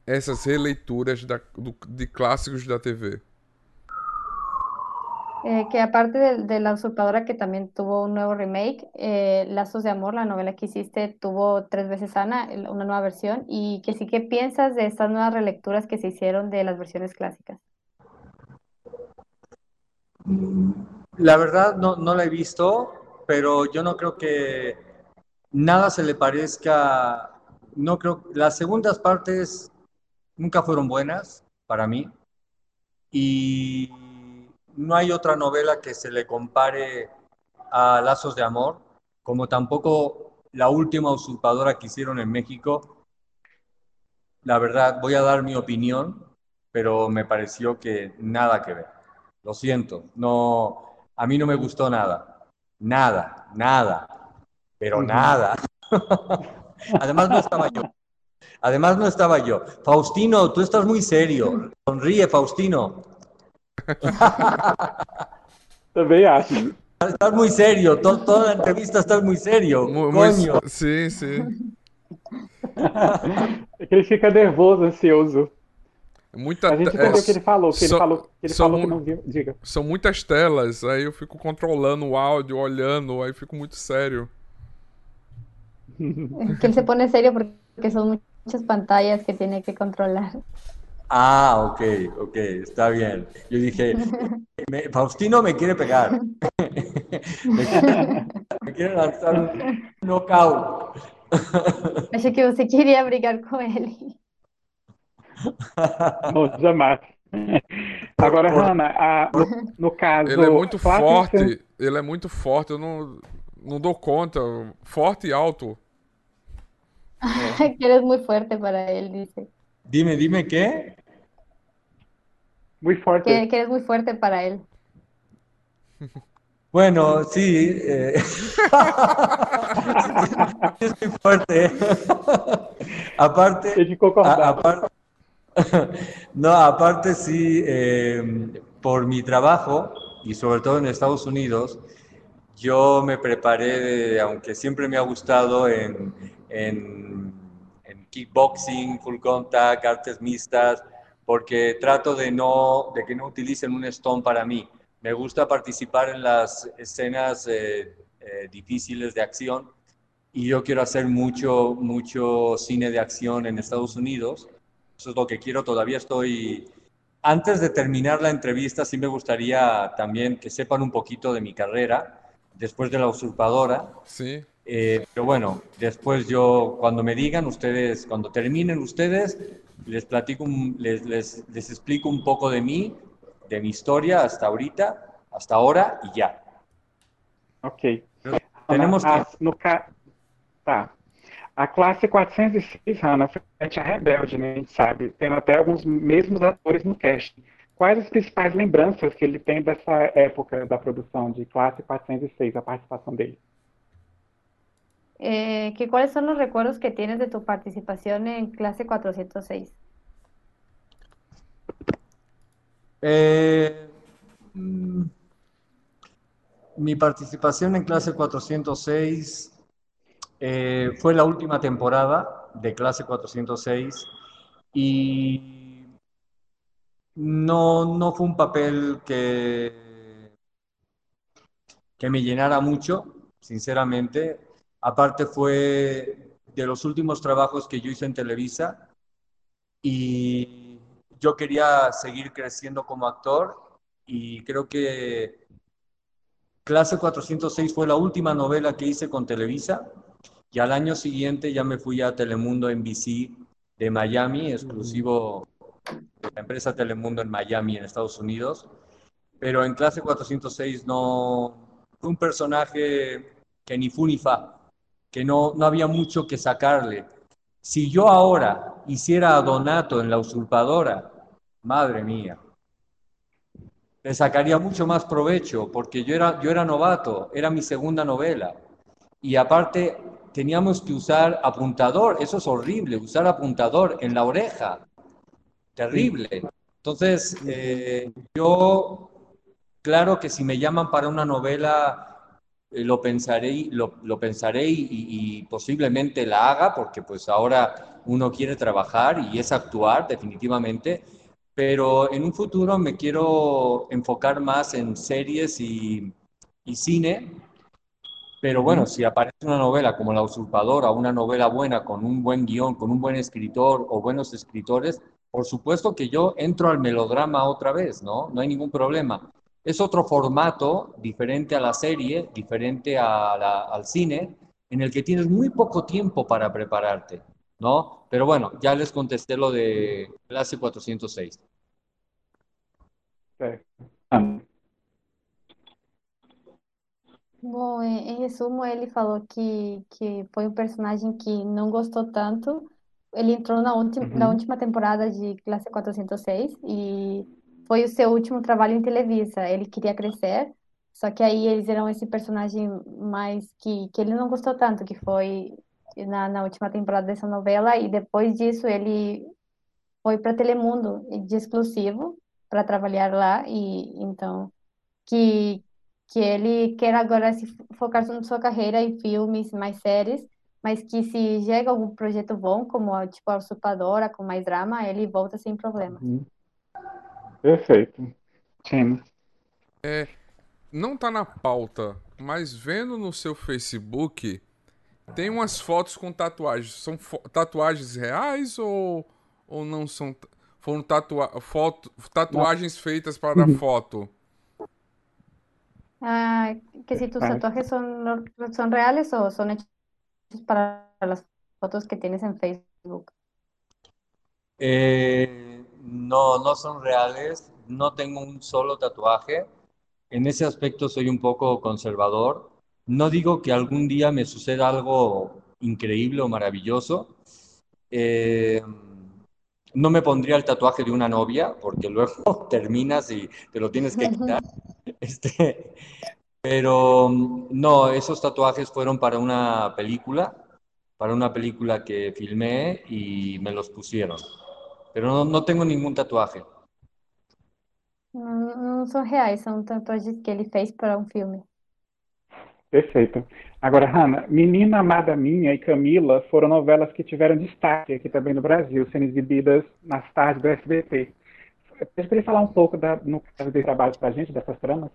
essas releituras da- do- de clássicos da TV? Eh, que aparte de, de La Usurpadora, que también tuvo un nuevo remake, eh, Lazos de Amor, la novela que hiciste, tuvo tres veces Ana, una nueva versión, y que sí que piensas de estas nuevas relecturas que se hicieron de las versiones clásicas. La verdad no, no la he visto, pero yo no creo que nada se le parezca, no creo, las segundas partes nunca fueron buenas para mí y no hay otra novela que se le compare a Lazos de Amor, como tampoco la última usurpadora que hicieron en México. La verdad, voy a dar mi opinión, pero me pareció que nada que ver. Lo siento, no, a mí no me gustó nada, nada, nada, pero nada. Además no estaba yo. Además no estaba yo. Faustino, tú estás muy serio. Sonríe, Faustino. Também acho. Estás muy serio, to- toda la entrevista estás muy serio, Mu- coño. mu- sim, sim. É que ele fica nervoso, ansioso. Muita A gente te- entendeu é, o que ele falou, que ele só- falou, que ele falou que não viu. Diga. São muitas telas, aí eu fico controlando o áudio, olhando, aí fico muito sério. Que él se pone serio porque son muchas pantallas que tiene que controlar. Ah, ok, ok, está bien. Yo dije, me- Faustino me quiere pegar. me, quiere, me quiere lanzar un knockout. Achei que você queria brigar com ele. Jamais. Agora, Hanna, a- no, caso. Ele é muito que forte, ele é muito forte, eu não, não dou conta. Forte e alto. Que eres muy fuerte para él, dice. Dime, dime qué. Muito forte. Que, que eres muy fuerte para él. Bueno, sí. eh, es muy fuerte. Aparte. Tem que concordar. A- apar- no, aparte sí, eh, por mi trabajo y sobre todo en Estados Unidos, yo me preparé, aunque siempre me ha gustado en, en, en kickboxing, full contact, artes mixtas, porque trato de, no, de que no utilicen un stone para mí. Me gusta participar en las escenas eh, eh, difíciles de acción y yo quiero hacer mucho, mucho cine de acción en Estados Unidos. Eso es lo que quiero. Todavía estoy... Antes de terminar la entrevista, sí me gustaría también que sepan un poquito de mi carrera después de La Usurpadora. Sim. Eh, pero bueno, después yo, cuando me digan ustedes, cuando terminen ustedes, les platico, un- les, les, les explico un poco de mí, de mi historia hasta ahorita, hasta ahora y ya. Ok. Tenemos Hanna, que- a- classe 406, Hanna, foi a Rebelde, né? A gente sabe. Tendo até alguns mesmos atores no cast. Quais as principais lembranças que ele tem dessa época da produção de classe 406, a participação dele? Eh, que, ¿cuáles son los recuerdos que tienes de tu participación en clase 406? Eh, mm, mi participación en clase 406 eh, fue la última temporada de clase 406 y no, no fue un papel que, que me llenara mucho, sinceramente. Aparte fue de los últimos trabajos que yo hice en Televisa y yo quería seguir creciendo como actor y creo que Clase 406 fue la última novela que hice con Televisa y al año siguiente ya me fui a Telemundo NBC de Miami, exclusivo de la empresa Telemundo en Miami, en Estados Unidos. Pero en Clase 406 no fue un personaje que ni fu ni fa, que no, no había mucho que sacarle. Si yo ahora hiciera a Donato en La Usurpadora, madre mía, le sacaría mucho más provecho porque yo era, yo era novato, era mi segunda novela. Y aparte teníamos que usar apuntador, eso es horrible, usar apuntador en la oreja, terrible. Entonces, eh, yo, claro que si me llaman para una novela, eh, lo pensaré, lo, lo pensaré y, y posiblemente la haga, porque pues ahora uno quiere trabajar y es actuar definitivamente, pero en un futuro me quiero enfocar más en series y, y cine. Pero bueno, si aparece una novela como La Usurpadora, una novela buena con un buen guion, con un buen escritor o buenos escritores, por supuesto que yo entro al melodrama otra vez, ¿no? No hay ningún problema. Es otro formato diferente a la serie, diferente a la- al cine, en el que tienes muy poco tiempo para prepararte, ¿no? Pero bueno, ya les contesté lo de clase 406. Certo. Hanna. Bom, em, em resumo, ele falou que, que foi um personagem que não gostou tanto. Ele entrou na última, na Uhum. última temporada de Classe 406 e foi o seu último trabalho em Televisa. Ele queria crescer, só que aí eles eram esse personagem mais que, que ele não gostou tanto, que foi na, na última temporada dessa novela, e depois disso ele foi para Telemundo de exclusivo para trabalhar lá e então que que ele quer agora se focar na sua carreira em filmes, mais séries, mas que se chega algum projeto bom, como tipo a Usurpadora, com mais drama, ele volta sem problemas. Uhum. Perfeito. Sim. É, não tá na pauta, mas vendo no seu Facebook, tem umas fotos com tatuagens. São tatuagens reais ou, ou não são? Foram tatua foto tatuagens feitas para uhum. foto? Ah, que si tus tatuajes son, son reales o son hechos para las fotos que tienes en Facebook. Eh, no, no son reales. No tengo un solo tatuaje. En ese aspecto soy un poco conservador. No digo que algún día me suceda algo increíble o maravilloso. Eh, no me pondría el tatuaje de una novia, porque luego terminas y te lo tienes que quitar. Este, pero no, esos tatuajes fueron para una película, para una película que filmé y me los pusieron. Pero no, no tengo ningún tatuaje. Não, não são reais, são tatuagens que ele fez para um filme. Perfeito. Agora, Hanna, Menina Amada Minha e Camila foram novelas que tiveram destaque aqui também no Brasil, sendo exibidas nas tardes do SBT. Você poderia falar um pouco, da, no caso desse trabalho para a gente, dessas tramas?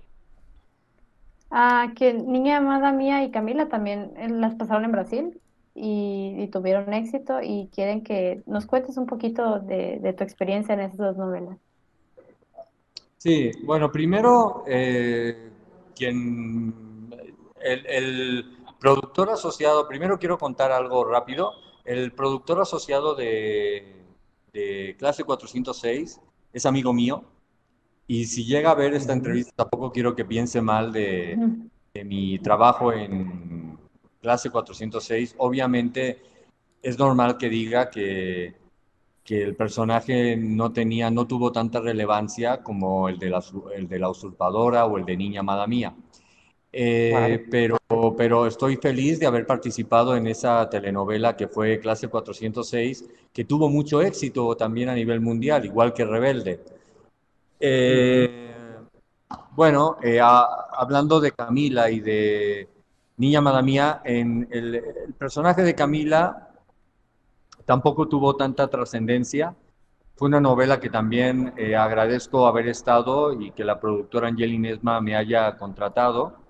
Ah, que Niña Amada Mía y Camila también eh, las pasaron en Brasil y, y tuvieron éxito y quieren que nos cuentes un poquito de, de tu experiencia en esas dos novelas. Sí, bueno, primero, eh, quien el, productor asociado, primero quiero contar algo rápido. El productor asociado de, clase 406 es amigo mío. Y si llega a ver esta entrevista, tampoco quiero que piense mal de, mi trabajo en clase 406. Obviamente es normal que diga que, que, el personaje no tenía, no tuvo tanta relevancia como el de la, el de la usurpadora o el de Niña Amada Mía. Eh, pero, pero estoy feliz de haber participado en esa telenovela que fue Clase 406, que tuvo mucho éxito también a nivel mundial, igual que Rebelde. Eh, bueno, eh, hablando de Camila y de Niña Madamía, en el, personaje de Camila tampoco tuvo tanta trascendencia. Fue una novela que también agradezco haber estado y que la productora Angelina Esma me haya contratado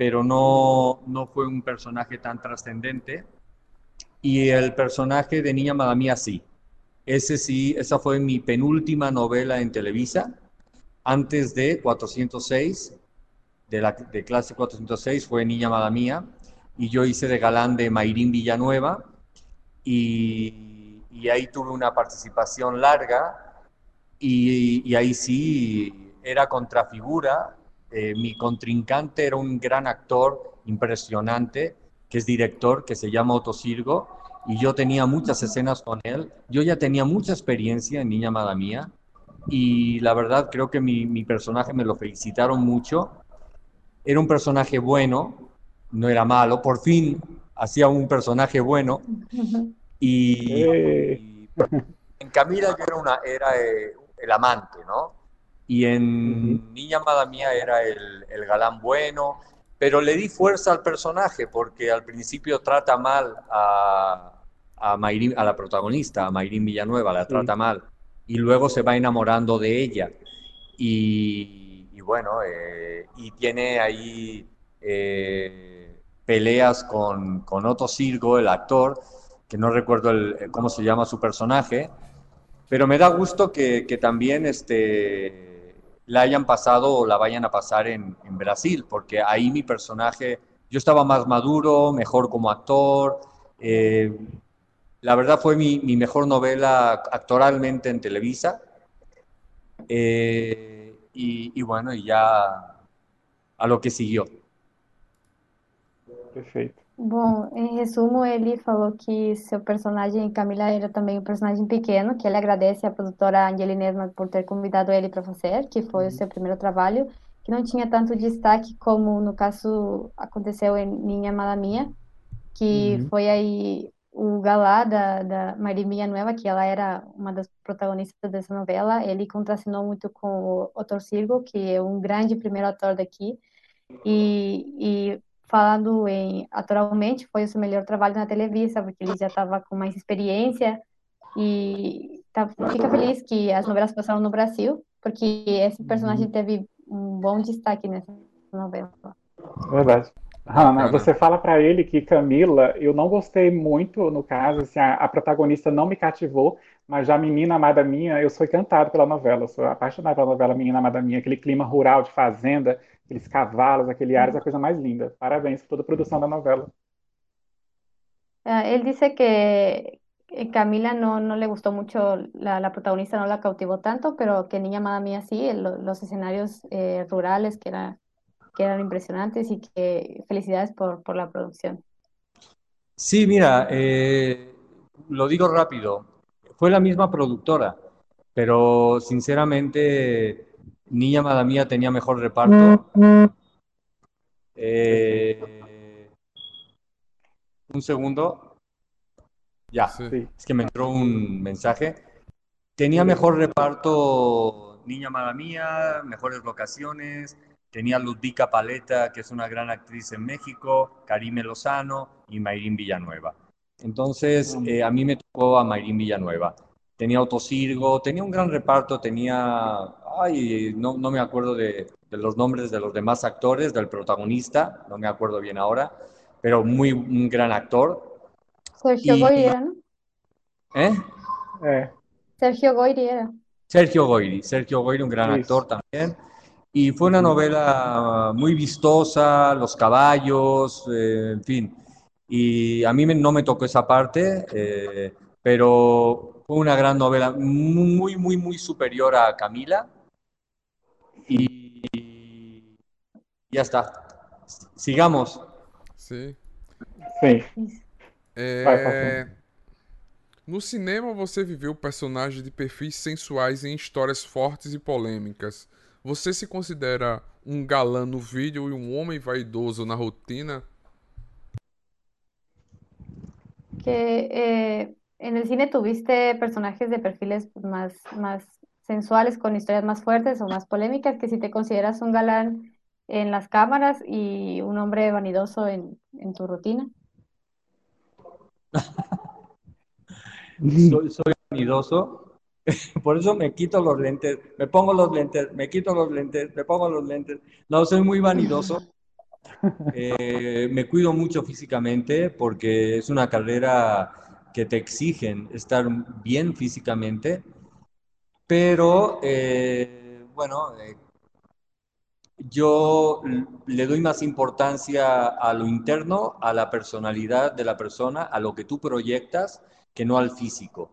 pero no, no fue un personaje tan trascendente. Y el personaje de Niña Madamía sí. Ese sí, esa fue mi penúltima novela en Televisa, antes de 406, de, la, de clase 406, fue Niña Madamía, y yo hice de galán de Mayrín Villanueva, y, y ahí tuve una participación larga, y, y ahí sí era contrafigura, eh, mi contrincante era un gran actor impresionante, que es director, que se llama Otto Sirgo, y yo tenía muchas escenas con él. Yo ya tenía mucha experiencia en Niña Amada Mía, y la verdad creo que mi, mi personaje me lo felicitaron mucho. Era un personaje bueno, no era malo, por fin hacía un personaje bueno. Y, en Camila yo era, una, era eh, el amante, ¿no? Y en Niña Amada Mía era el, el, galán bueno, pero le di fuerza al personaje porque al principio trata mal a, a, a la protagonista, a Mayrín Villanueva, la trata mal, y luego se va enamorando de ella. Y, y bueno, eh, y tiene ahí eh, peleas con, con Otto Sirgo, el actor, que no recuerdo el, cómo se llama su personaje, pero me da gusto que, que también este, la hayan pasado o la vayan a pasar en, Brasil, porque ahí mi personaje, yo estaba más maduro, mejor como actor. Eh, la verdad fue mi, mi, mejor novela actoralmente en Televisa. Eh, y, y, bueno, y ya a lo que siguió. Perfeito. Bom, em resumo, ele falou que seu personagem, Camila, era também um personagem pequeno, que ele agradece à produtora Angelina Esma por ter convidado ele para fazer, que foi o seu primeiro trabalho, que não tinha tanto destaque como no caso aconteceu em Minha Mala Minha, que uhum. foi aí o galá da, da Maria Nueva, que ela era uma das protagonistas dessa novela, ele contracenou muito com o Otto Sirgo, que é um grande primeiro ator daqui, e, e falando em atoralmente, foi o seu melhor trabalho na Televisa, porque ele já estava com mais experiência, e tá, fica feliz que as novelas passaram no Brasil, porque esse personagem uhum. teve um bom destaque nessa novela. Verdade. Ana, você fala para ele que Camila, eu não gostei muito, no caso, assim, a, a, protagonista não me cativou, mas já Menina Amada Minha, eu sou encantado pela novela, sou apaixonado pela novela Menina Amada Minha, aquele clima rural de fazenda, aqueles cavalos, aquele ar, é a coisa mais linda. Parabéns por toda a produção da novela. Ele disse que Camila no, no le gustó mucho, la, la protagonista no la cautivó tanto, pero que Niña Amada Mía sí, los escenarios eh, rurales que era que eran impresionantes y que felicidades por, por la producción. Sí, mira, eh, lo digo rápido, fue la misma productora, pero sinceramente Niña Madamía tenía mejor reparto. Eh, un segundo. Ya, es que me entró un mensaje. Tenía mejor reparto Niña Madamía, mejores locaciones, Tenía Ludvika Paleta, que es una gran actriz en México, Karime Lozano y Mayrín Villanueva. Entonces, eh, a mí me tocó a Mayrín Villanueva. Tenía Autosirgo, tenía un gran reparto, tenía, ay, no, no me acuerdo de, de, los nombres de los demás actores, del protagonista, no me acuerdo bien ahora, pero muy un gran actor. Sergio Goyri ¿no? ¿Eh? ¿Eh? Sergio Goyri era. Sergio Goyri, Sergio Goyri, un gran actor también. Y fue una novela muy vistosa, los caballos, eh, en fin. Y a mí no me tocó esa parte, eh, pero fue una gran novela, muy, muy, muy superior a Camila. Y ya está. Sigamos. Sí. Sí. É... No cinema, você viveu personagens de perfis sensuais em histórias fortes e polêmicas. ¿Você se considera un galán no vídeo y un hombre vaidoso na rotina? Que eh, en el cine tuviste personajes de perfiles más, más sensuales, con historias más fuertes o más polémicas, que si te consideras un galán en las cámaras y un hombre vanidoso en, en tu rutina. soy, soy vanidoso, Por eso me quito los lentes, me pongo los lentes, me quito los lentes, me pongo los lentes. No, soy muy vanidoso. Eh, me cuido mucho físicamente porque es una carrera que te exigen estar bien físicamente. Pero, eh, bueno, eh, yo le doy más importancia a lo interno, a la personalidad de la persona, a lo que tú proyectas, que no al físico.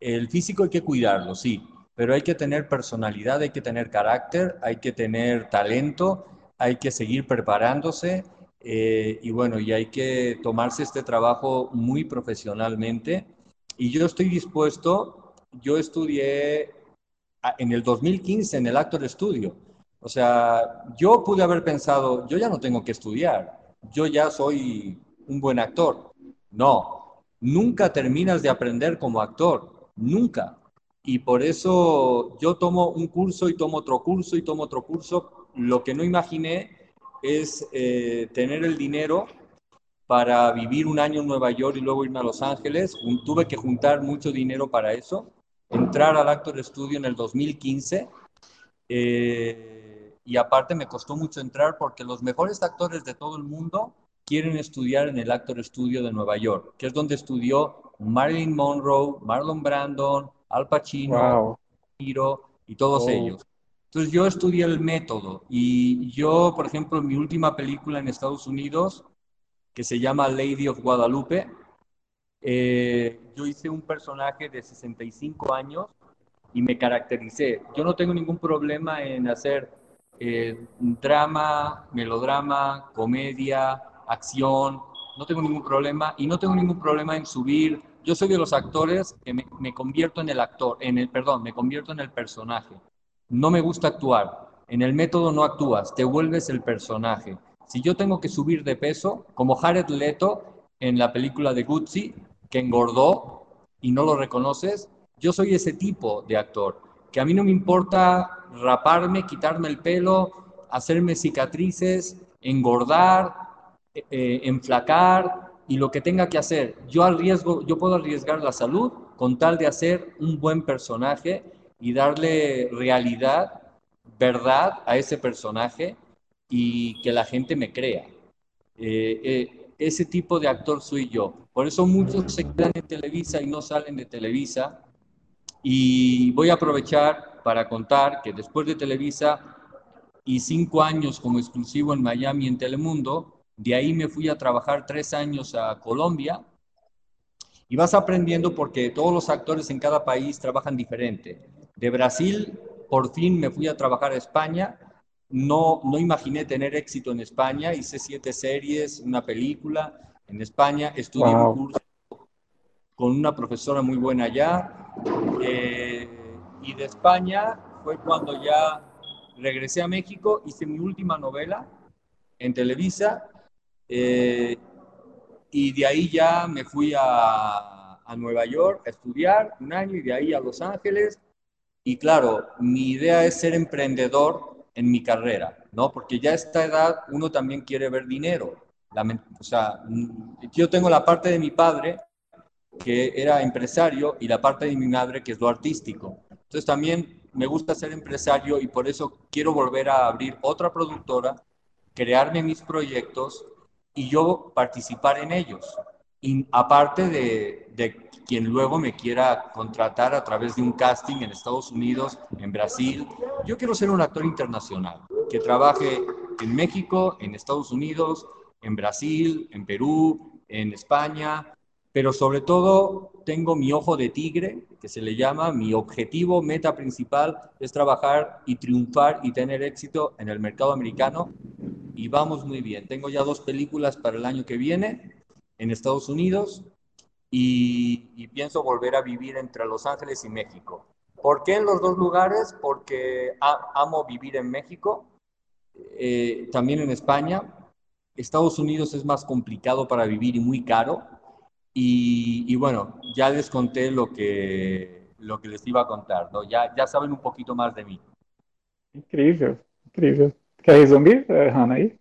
El físico hay que cuidarlo, sí, pero hay que tener personalidad, hay que tener carácter, hay que tener talento, hay que seguir preparándose eh, y bueno, y hay que tomarse este trabajo muy profesionalmente. Y yo estoy dispuesto, yo estudié en el 2015 en el Actor Studio. O sea, yo pude haber pensado, yo ya no tengo que estudiar, yo ya soy un buen actor. No, nunca terminas de aprender como actor nunca. Y por eso yo tomo un curso y tomo otro curso y tomo otro curso. Lo que no imaginé es eh, tener el dinero para vivir un año en Nueva York y luego irme a Los Ángeles. Tuve que juntar mucho dinero para eso. Entrar al Actor Studio en el 2015. Eh, y aparte me costó mucho entrar porque los mejores actores de todo el mundo quieren estudiar en el Actor Studio de Nueva York, que es donde estudió Marilyn Monroe, Marlon Brandon, Al Pacino, Hiro y todos oh. ellos. Entonces yo estudié el método y yo, por ejemplo, en mi última película en Estados Unidos, que se llama Lady of Guadalupe, eh, yo hice un personaje de 65 años y me caractericé. Yo no tengo ningún problema en hacer eh, drama, melodrama, comedia, acción, no tengo ningún problema y no tengo ningún problema en subir yo soy de los actores que me, convierto en el actor, en el, perdón, me convierto en el personaje. No me gusta actuar. En el método no actúas, te vuelves el personaje. Si yo tengo que subir de peso, como Jared Leto en la película de Gucci, que engordó y no lo reconoces, yo soy ese tipo de actor, que a mí no me importa raparme, quitarme el pelo, hacerme cicatrices, engordar, eh, eh, enflacar y lo que tenga que hacer. Yo arriesgo, yo puedo arriesgar la salud con tal de hacer un buen personaje y darle realidad, verdad a ese personaje y que la gente me crea. Eh, ese tipo de actor soy yo. Por eso muchos se quedan en Televisa y no salen de Televisa. Y voy a aprovechar para contar que después de Televisa y cinco años como exclusivo en Miami en Telemundo, de ahí me fui a trabajar tres años a Colombia. Y vas aprendiendo porque todos los actores en cada país trabajan diferente. De Brasil, por fin me fui a trabajar a España. No, no imaginé tener éxito en España, hice siete series, una película en España, estudié un curso con una profesora muy buena allá, eh, y de España fue cuando ya regresé a México, hice mi última novela en Televisa, eh, y de ahí ya me fui a, a Nueva York a estudiar un año y de ahí a Los Ángeles. Y claro, mi idea es ser emprendedor en mi carrera, ¿no? Porque ya a esta edad uno también quiere ver dinero. o sea, mm, yo tengo la parte de mi padre, que era empresario, y la parte de mi madre, que es lo artístico. Entonces también me gusta ser empresario y por eso quiero volver a abrir otra productora, crearme mis proyectos y yo participar en ellos. Aparte de quien luego me quiera contratar a través de un casting en Estados Unidos, en Brasil. Yo quiero ser un actor internacional, que trabaje en México, en Estados Unidos, en Brasil, en Perú, en España, pero sobre todo tengo mi ojo de tigre, que se le llama, mi objetivo, meta principal es trabajar y triunfar y tener éxito en el mercado americano y vamos muy bien. Tengo ya dos películas para el año que viene en Estados Unidos, y, pienso volver a vivir entre Los Ángeles y México. ¿Por qué en los dos lugares? Porque amo vivir en México, eh, también en España. Estados Unidos es más complicado para vivir y muy caro. Y, bueno, ya les conté lo que, lo que les iba a contar, ¿no? Ya, ya saben un poquito más de mí. Incrível, incrível. Quer resumir, eh, Hanna, aí?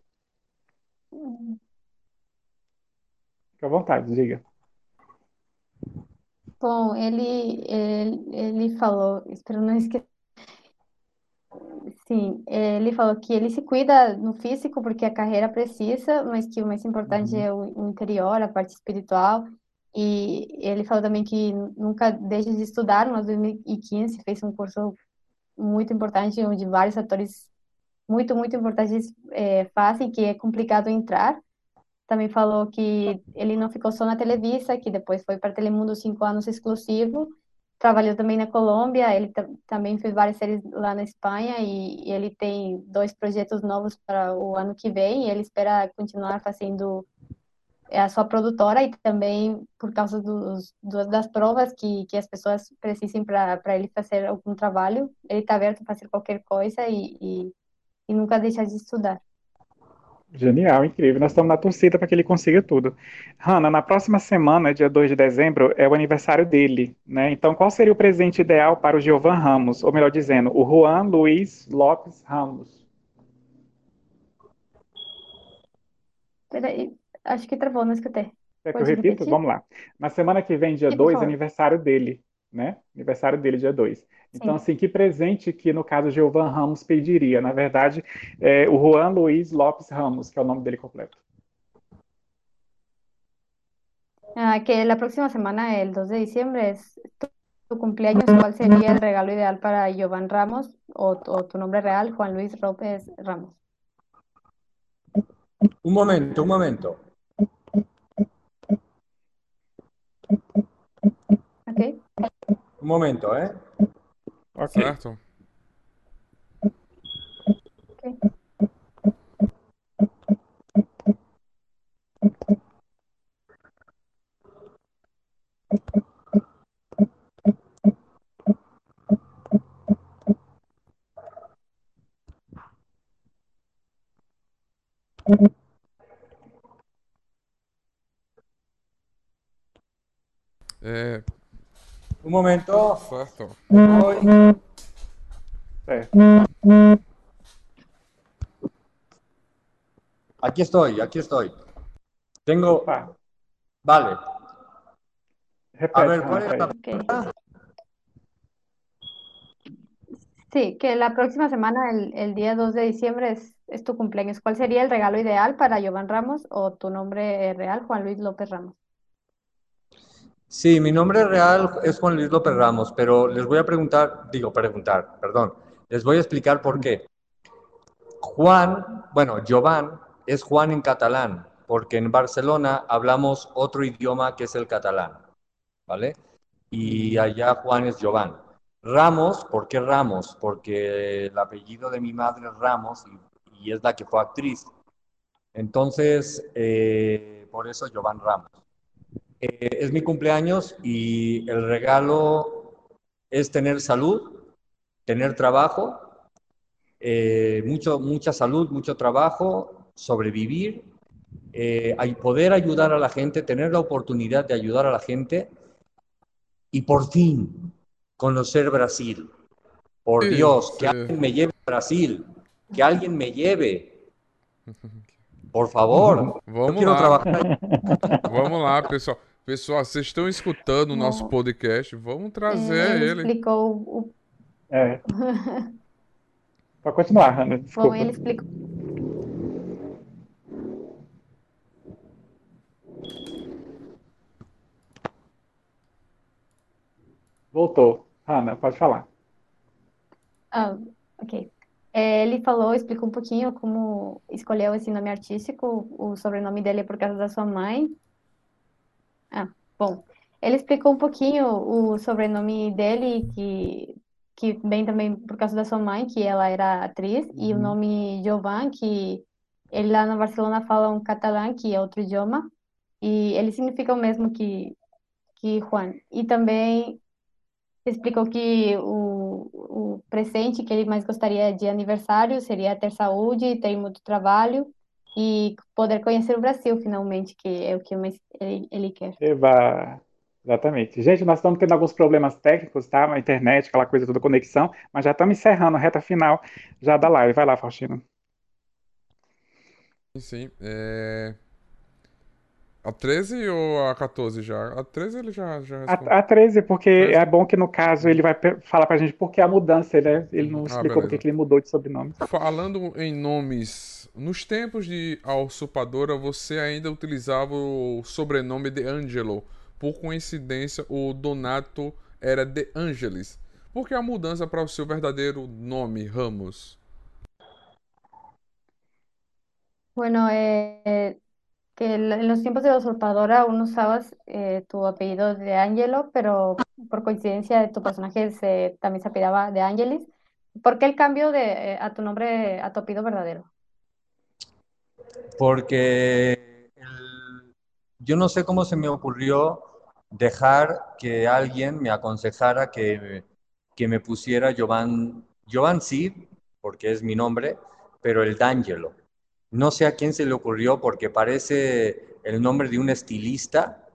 Fica à vontade, diga. Bom, ele, ele, ele falou, espero não esquecer. Sim, ele falou que ele se cuida no físico porque a carreira precisa, mas que o mais importante uhum. é o interior, a parte espiritual. E ele falou também que nunca deixa de estudar, mas em 2015 fez um curso muito importante, onde vários atores muito, muito importantes é, fazem, que é complicado entrar. Também falou que ele não ficou só na Televisa, que depois foi para Telemundo cinco anos exclusivo. Trabalhou também na Colômbia, ele também fez várias séries lá na Espanha e, e, ele tem dois projetos novos para o ano que vem. Ele espera continuar fazendo é, a sua produtora e também por causa dos, das provas que, que as pessoas precisem para ele fazer algum trabalho. Ele está aberto a fazer qualquer coisa e, e, e nunca deixar de estudar. Genial, incrível. Nós estamos na torcida para que ele consiga tudo. Hanna, na próxima semana, dia 2 de dezembro, é o aniversário dele, né? Então, qual seria o presente ideal para o Giovan Ramos? Ou melhor dizendo, o Juan Luiz Lopes Ramos? Peraí, acho que travou, não escutei. Quer que eu repito? Repetir? Vamos lá. Na semana que vem, dia 2, é aniversário dele, né? Aniversário dele, dia 2. Então, assim, que presente que, no caso, Giovan Ramos pediria? Na verdade, é o Juan Luiz Lopes Ramos, que é o nome dele completo. Ah, que la próxima semana, el 2 de diciembre, es tu, tu cumpleaños. ¿Cuál sería el regalo ideal para Giovanni Ramos o, o, tu nombre real, Juan Luis López Ramos? Un momento, un momento. Ok. Un momento, ¿eh? Eh, un momento. Voy. Aquí estoy, aquí estoy. Tengo. Opa, Vale. A ver, ¿cuál es la pregunta? Sí, que la próxima semana, el, el día 2 de diciembre, es, es tu cumpleaños. ¿Cuál sería el regalo ideal para Giovanni Ramos o tu nombre real, Juan Luis López Ramos? Sí, mi nombre real es Juan Luis López Ramos, pero les voy a preguntar, digo, preguntar, perdón, les voy a explicar por qué. Juan, bueno, Jovan es Juan en catalán, porque en Barcelona hablamos otro idioma que es el catalán, ¿vale? Y allá Juan es Jovan. Ramos, ¿por qué Ramos? Porque el apellido de mi madre es Ramos y, es la que fue actriz. Entonces, eh, por eso Jovan Ramos. Eh, es mi cumpleaños y el regalo es tener salud, tener trabajo, eh, mucho, mucha salud, mucho trabajo, sobrevivir, eh, poder ayudar a la gente, tener la oportunidad de ayudar a la gente y por fin conocer Brasil. Por Sí, Dios, que sí. alguien me lleve a Brasil, que alguien me lleve. Por favor, yo Vamos quiero lá. trabajar. Vamos lá, pessoal. Pessoal, vocês estão escutando o nosso podcast? Vamos trazer ele ele. explicou o, É. Pode continuar, Hannah, bom, ele explicou. Voltou. Hannah, pode falar. Ah, ok. É, ele falou, explicou um pouquinho como escolheu esse nome artístico. O sobrenome dele é por causa da sua mãe. Ah, bom. Ele explicou um pouquinho o sobrenome dele, que, que vem também por causa da sua mãe, que ela era atriz, e o nome Jovan, que ele lá na Barcelona fala um catalã, que é outro idioma, e ele significa o mesmo que, que Juan. E também explicou que o, o presente que ele mais gostaria de aniversário seria ter saúde, ter muito trabalho e poder conhecer o Brasil finalmente, que é o que mais ele, ele quer. Eba. Exatamente. Gente, nós estamos tendo alguns problemas técnicos, tá? A internet, aquela coisa toda, conexão, mas já estamos encerrando a reta final já da live. Vai lá, Faustino. Sim, sim. É... A 13 ou a 14 já? A 13 ele já, já respondeu. A, a 13, porque 13? é bom que no caso ele vai falar pra gente por que a mudança, né? Ele não Ah, explicou por que beleza. que ele mudou de sobrenome. Falando em nomes, nos tempos de A Usurpadora, você ainda utilizava o sobrenome de Angelo. Por coincidência, o Donato era de Angelis. Por que a mudança para o seu verdadeiro nome, Ramos? Bueno, eh, que en los tiempos de la usurpadora aún usabas eh, tu apellido de Angelo, pero por coincidencia tu personaje se, también se apellidaba de Angelis. ¿Por qué el cambio de, eh, a tu nombre, a tu apellido verdadero? porque el- yo no sé cómo se me ocurrió dejar que alguien me aconsejara que, que me pusiera Jovan, Jovan sí, porque es mi nombre, pero el D'Angelo. No sé a quién se le ocurrió porque parece el nombre de un estilista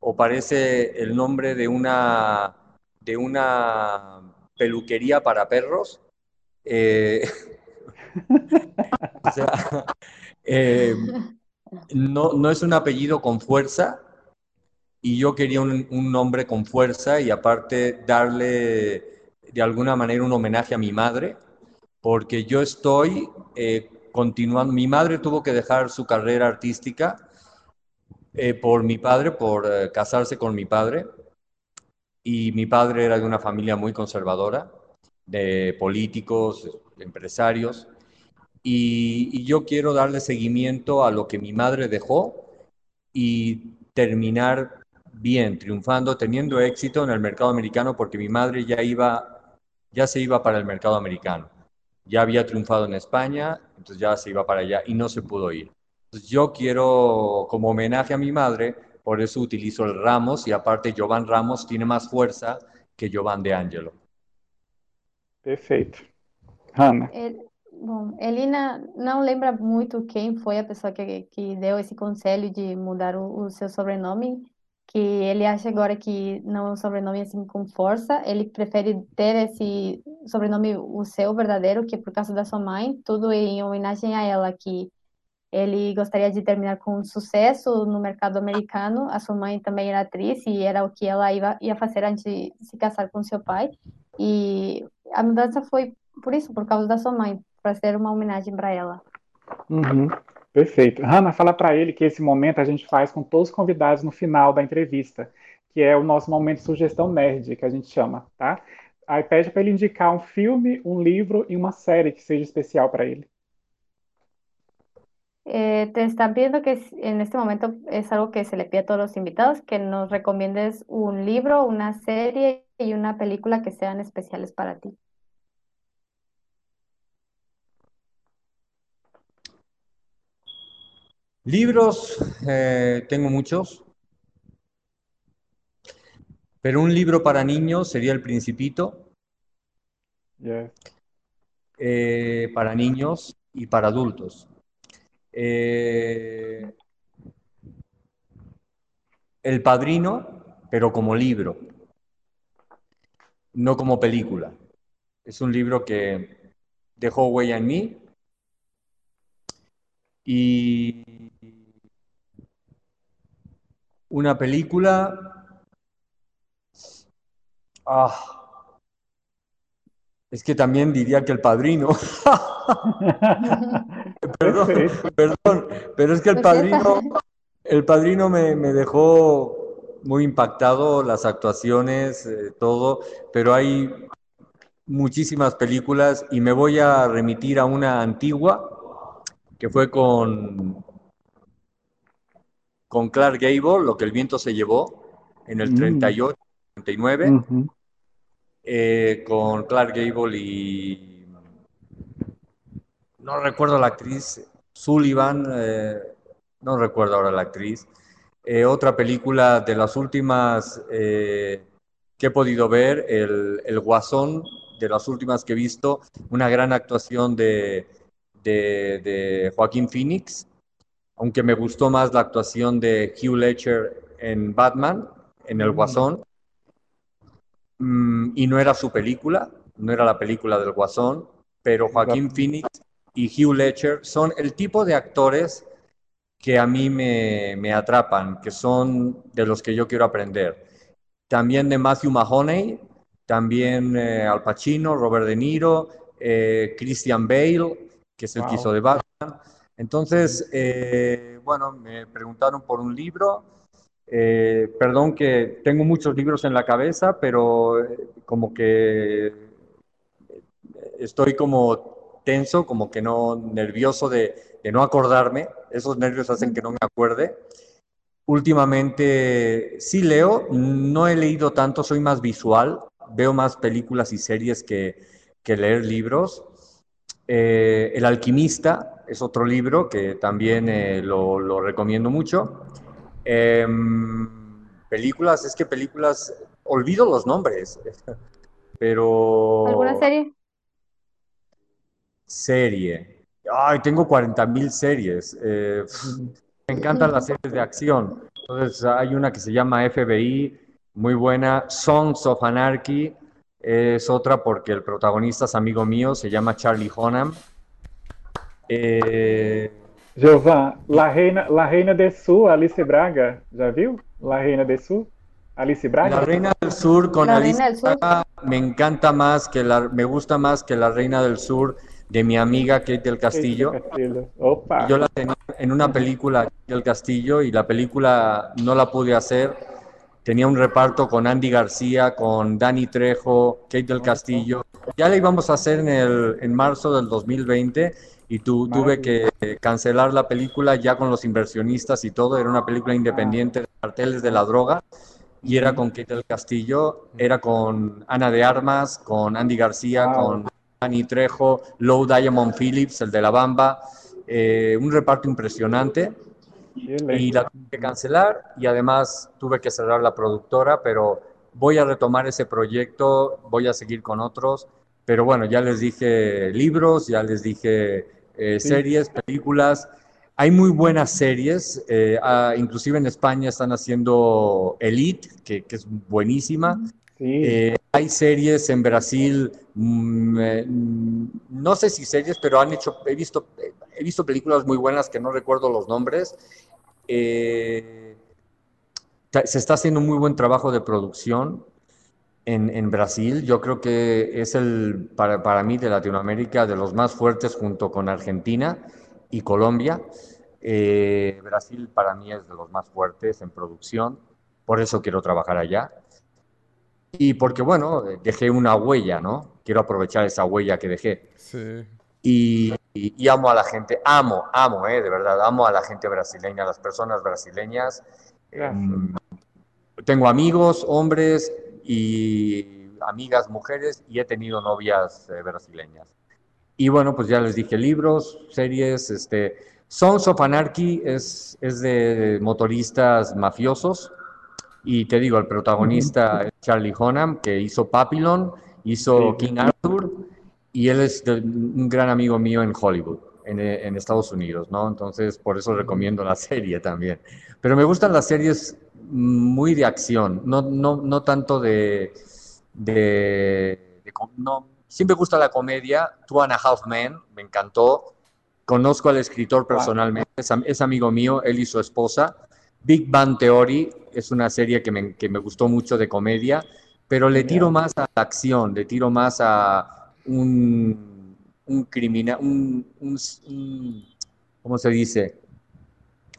o parece el nombre de una, de una peluquería para perros. Eh, o sea, eh, no, no es un apellido con fuerza y yo quería un, un nombre con fuerza y aparte darle de alguna manera un homenaje a mi madre, porque yo estoy eh, continuando, mi madre tuvo que dejar su carrera artística eh, por mi padre, por eh, casarse con mi padre, y mi padre era de una familia muy conservadora, de políticos, empresarios, y, y yo quiero darle seguimiento a lo que mi madre dejó y terminar bien, triunfando, teniendo éxito en el mercado americano, porque mi madre ya iba, ya se iba para el mercado americano. Ya había triunfado en España, entonces ya se iba para allá y no se pudo ir. Entonces yo quiero, como homenaje a mi madre, por eso utilizo el Ramos y aparte Jovan Ramos tiene más fuerza que Jovan de Angelo. Perfeito. Ele, bom, ele na- não lembra muito quem foi a pessoa que, que deu esse conselho de mudar o, o seu sobrenome, que ele acha agora que não é um sobrenome assim com força, ele prefere ter esse sobrenome, o seu verdadeiro, que é por causa da sua mãe, tudo em homenagem a ela, que ele gostaria de terminar com sucesso no mercado americano. A sua mãe também era atriz e era o que ela ia, ia fazer antes de se casar com seu pai. E a mudança foi por isso, por causa da sua mãe, para ser uma homenagem para ela. Uhum. Perfeito. Hanna, fala para ele que esse momento a gente faz com todos os convidados no final da entrevista, que é o nosso momento de sugestão nerd, que a gente chama, tá? Aí pede para ele indicar um filme, um livro e uma série que seja especial para ele. Eh, te están pidiendo que en este momento es algo que se le pide a todos los invitados, que nos recomiendes un libro, una serie y una película que sean especiales para ti. Libros, eh, tengo muchos, pero un libro para niños sería El Principito, eh, para niños y para adultos. Eh, El Padrino, pero como libro, no como película. Es un libro que dejó huella en mí. Y una película. Ah, es que también diría que El Padrino. Perdón, perdón, pero es que El Lo Padrino. El Padrino me, me dejó muy impactado, las actuaciones, eh, todo, pero hay muchísimas películas y me voy a remitir a una antigua que fue con, con Clark Gable, Lo que el viento se llevó, en el Mm. 38, 39, Uhum. eh, con Clark Gable y no recuerdo la actriz, Sullivan, eh, no recuerdo ahora la actriz. Eh, otra película de las últimas que he podido ver, el, el Guasón, de las últimas que he visto, una gran actuación de, de, de Joaquín Phoenix, aunque me gustó más la actuación de Hugh Ledger en Batman, en El Mm. Guasón. Mm, y no era su película, no era la película del Guasón, pero Joaquín. Phoenix y Hugh Ledger son el tipo de actores que a mí me, me atrapan, que son de los que yo quiero aprender. También de Matthew Mahoney, también eh, Al Pacino, Robert De Niro, eh, Christian Bale, que es el que Wow. hizo de Batman. Entonces, eh, bueno, me preguntaron por un libro. Eh, perdón que tengo muchos libros en la cabeza, pero eh, como que estoy como tenso, como que no nervioso de, de no acordarme. Esos nervios hacen que no me acuerde. Últimamente sí leo, no he leído tanto, soy más visual, veo más películas y series que, que leer libros. Eh, El alquimista es otro libro que también eh, lo, lo recomiendo mucho. Em, películas, es que películas, olvido los nombres, pero... ¿Alguna serie? Serie. Ay, tengo 40 mil series. Eh, me encantan las series de acción. Entonces, hay una que se llama FBI, muy buena. Songs of Anarchy es otra porque el protagonista es amigo mío, se llama Charlie Hunnam. Eh, Giovan, La Reina, La Reina de Sul, Alice Braga, já viu? La Reina de Sul, Alice Braga. La Reina del Sur con La Alicia Reina del Sur. Braga me encanta más que la, me gusta más que La Reina del Sur de mi amiga Kate del Castillo. Castillo. Opa. Yo la tenía en una película del Castillo y la película no la pude hacer. Tenía un reparto con Andy García, con Danny Trejo, Kate del Castillo. Ya la íbamos a hacer en, el, en marzo del 2020 y tu, tuve que cancelar la película ya con los inversionistas y todo. Era una película independiente de carteles de la droga. Y era con Kate del Castillo, era con Ana de Armas, con Andy García, con Danny Trejo, Low Diamond Phillips, el de la Bamba. Eh, un reparto impresionante. Y la tuve que cancelar y además tuve que cerrar la productora, pero voy a retomar ese proyecto, voy a seguir con otros, pero bueno, ya les dije libros, ya les dije eh, Sí. series, películas. hay muy buenas series, eh, ah, inclusive en España están haciendo Elite, que, que es buenísima. Sí. Eh, hay series en Brasil, mm, no sé si series, pero han hecho, he visto, he visto películas muy buenas que no recuerdo los nombres. Eh, se está haciendo un muy buen trabajo de producción en, en Brasil. Yo creo que es el, para, para, mí, de Latinoamérica, de los más fuertes junto con Argentina y Colombia. Eh, Brasil para mí es de los más fuertes en producción, por eso quiero trabajar allá. Y porque, bueno, dejé una huella, ¿no? Quiero aprovechar esa huella que dejé. Sí. Y, y, y, amo a la gente, amo, amo, eh, de verdad, amo a la gente brasileña, a las personas brasileñas. Eh, tengo amigos, hombres y amigas, mujeres, y he tenido novias eh, brasileñas. Y bueno, pues ya les dije libros, series, este, Sons of Anarchy es, es de motoristas mafiosos, y te digo, el protagonista es Charlie Hunnam, que hizo Papillon, hizo King Arthur, y él es de, un gran amigo mío en Hollywood, en, en, Estados Unidos, ¿no? Entonces, por eso recomiendo la serie también. Pero me gustan las series muy de acción, no, no, no tanto de... de, de no, siempre gusta la comedia, Two and a Half Men, me encantó. Conozco al escritor personalmente, es, es amigo mío, él y su esposa. Big Bang Theory es una serie que me, que me gustó mucho de comedia, pero le tiro más a la acción, le tiro más a un, un criminal, un, un, un, ¿cómo se dice?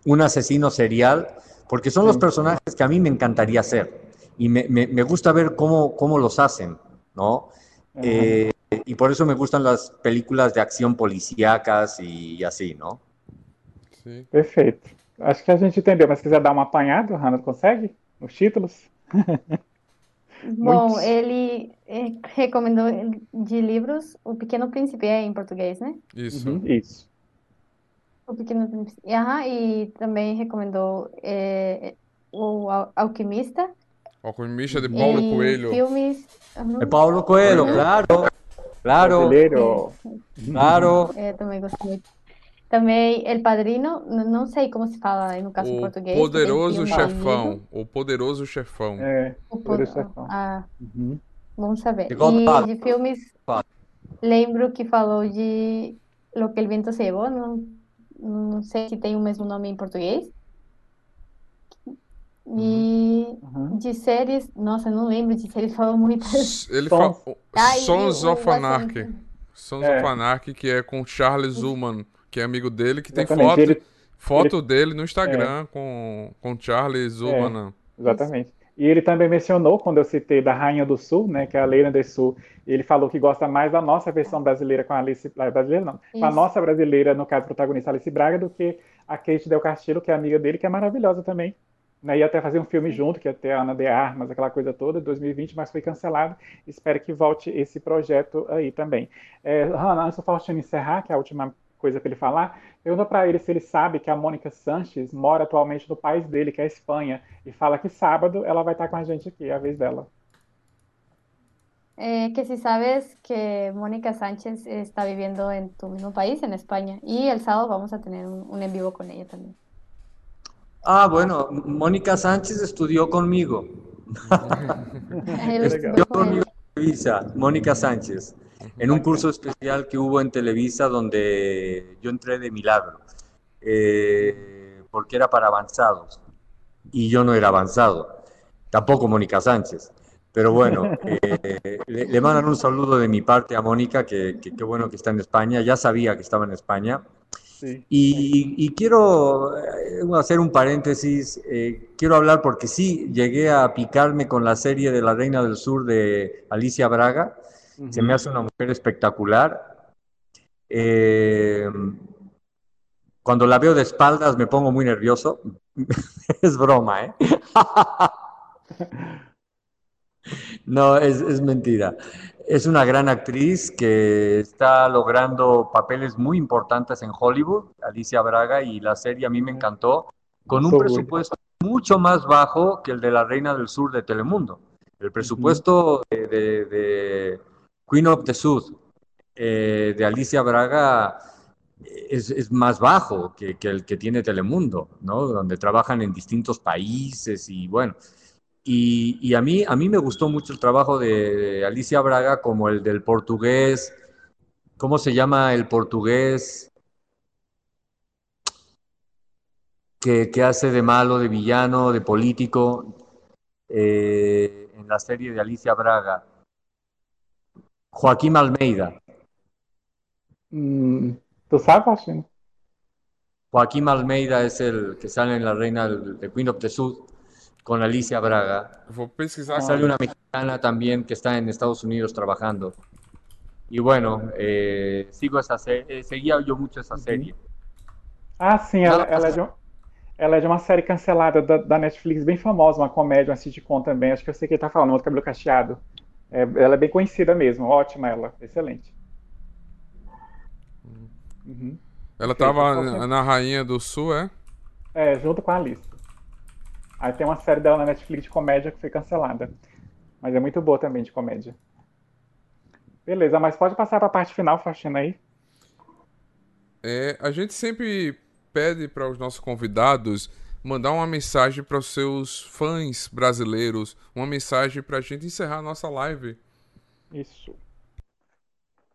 Un asesino serial, porque son sí. los personajes que a mí me encantaría ser y me, me, me gusta ver cómo, cómo, los hacen, ¿no? Eh, y por eso me gustan las películas de acción policíacas y, y así, ¿no? Sí. Perfeito. Acho que a gente entendeu, mas se quiser dar uma apanhada, Hanna consegue? Os títulos? Bom, ele eh, recomendou de livros O Pequeno Príncipe é em português, né? Isso. Uhum, isso. O Pequeno Príncipe. Aham, e também recomendou é, O Alquimista. O Alquimista de Paulo e Coelho. Filmes. Uhum. De Paulo Coelho, claro. Claro, Brasileiro. claro. É, também gostei muito. Também El Padrino, n- não sei como se fala no caso em O português. porque tem Poderoso filme Chefão. O Poderoso Chefão. É, O po- Poderoso Chefão. Ah, Uhum. vamos saber. E de filmes, lembro que falou de Lo que el viento se llevó, não, não sei se tem o mesmo nome em português. E Uhum. de séries, nossa, não lembro de séries, falou muitas. Ele Sons. fala. Ah, Sons o- of Anarchy. Sons É. of Anarchy, que é com Charles Zuman, que é amigo dele, que tem foto, Ele- foto dele no Instagram com, com Charles Zuman. Exatamente. E ele também mencionou, quando eu citei da Rainha do Sul, né, que é a Leila do Sul, ele falou que gosta mais da nossa versão brasileira com a Alice, ah, brasileira não, com a Isso. nossa brasileira, no caso, protagonista Alice Braga, do que a Kate Del Castillo, que é amiga dele, que é maravilhosa também. Né, ia até fazer um filme junto, que ia ter a Ana de Armas, aquela coisa toda, 2020, mas foi cancelado. Espero que volte esse projeto aí também. É, Hanna, antes do Faustino encerrar, que é a última coisa para ele falar, pergunta para ele se ele sabe que a Mônica Sanches mora atualmente no país dele, que é a Espanha, e fala que sábado ela vai estar com a gente aqui, é a vez dela. Eh, que si sabes que Mónica Sánchez está viviendo en tu mismo país, en España, y el sábado vamos a tener un, un en vivo con ella también. Ah, bueno, Mónica Sánchez estudió conmigo. Estudió conmigo en Mónica Sánchez, en un curso especial que hubo en Televisa donde yo entré de milagro, eh, porque era para avanzados y yo no era avanzado, tampoco Mónica Sánchez. Pero bueno, eh, le, le mandan un saludo de mi parte a Mónica, que qué bueno que está en España, ya sabía que estaba en España. Sí. Y, y quiero eh, hacer un paréntesis, eh, quiero hablar porque sí, llegué a picarme con la serie de La Reina del Sur de Alicia Braga, se me hace una mujer espectacular. Eh, cuando la veo de espaldas me pongo muy nervioso, es broma, ¿eh? No, es, es mentira. Es una gran actriz que está logrando papeles muy importantes en Hollywood, Alicia Braga, y la serie a mí me encantó, con un So presupuesto mucho más bajo que el de La Reina del Sur de Telemundo. El presupuesto de, de- de Queen of the South, eh, de Alicia Braga, es, más bajo que, el que tiene Telemundo, ¿no? Donde trabajan en distintos países y bueno. Y, a, mí, a mí me gustó mucho el trabajo de Alicia Braga como el del portugués. ¿Cómo se llama el portugués? Que, hace de malo, de villano, de político eh, en la serie de Alicia Braga. Joaquín Almeida. Mm, ¿Tú sabes? Joaquín Almeida es el que sale en La Reina de Queen of the South con Alicia Braga. Sale una mexicana también que está en Estados Unidos trabajando. Y bueno, eh, sigo esa serie, eh, seguía yo mucho essa série. Ah, sim, ela, ela, é de, ela, é de, uma série cancelada da, da, Netflix, bem famosa, uma comédia, uma sitcom também. Acho que eu sei quem tá falando, outro cabelo cacheado. É, ela é bem conhecida mesmo, ótima ela, excelente. Uhum. Ela estava na Rainha do Sul, é? É, junto com a Alice. Aí tem uma série dela na Netflix de comédia que foi cancelada. Mas é muito boa também de comédia. Beleza, mas pode passar para a parte final, Faxina, aí. É, a gente sempre pede para os nossos convidados mandar uma mensagem para os seus fãs brasileiros, uma mensagem para a gente encerrar a nossa live. Isso.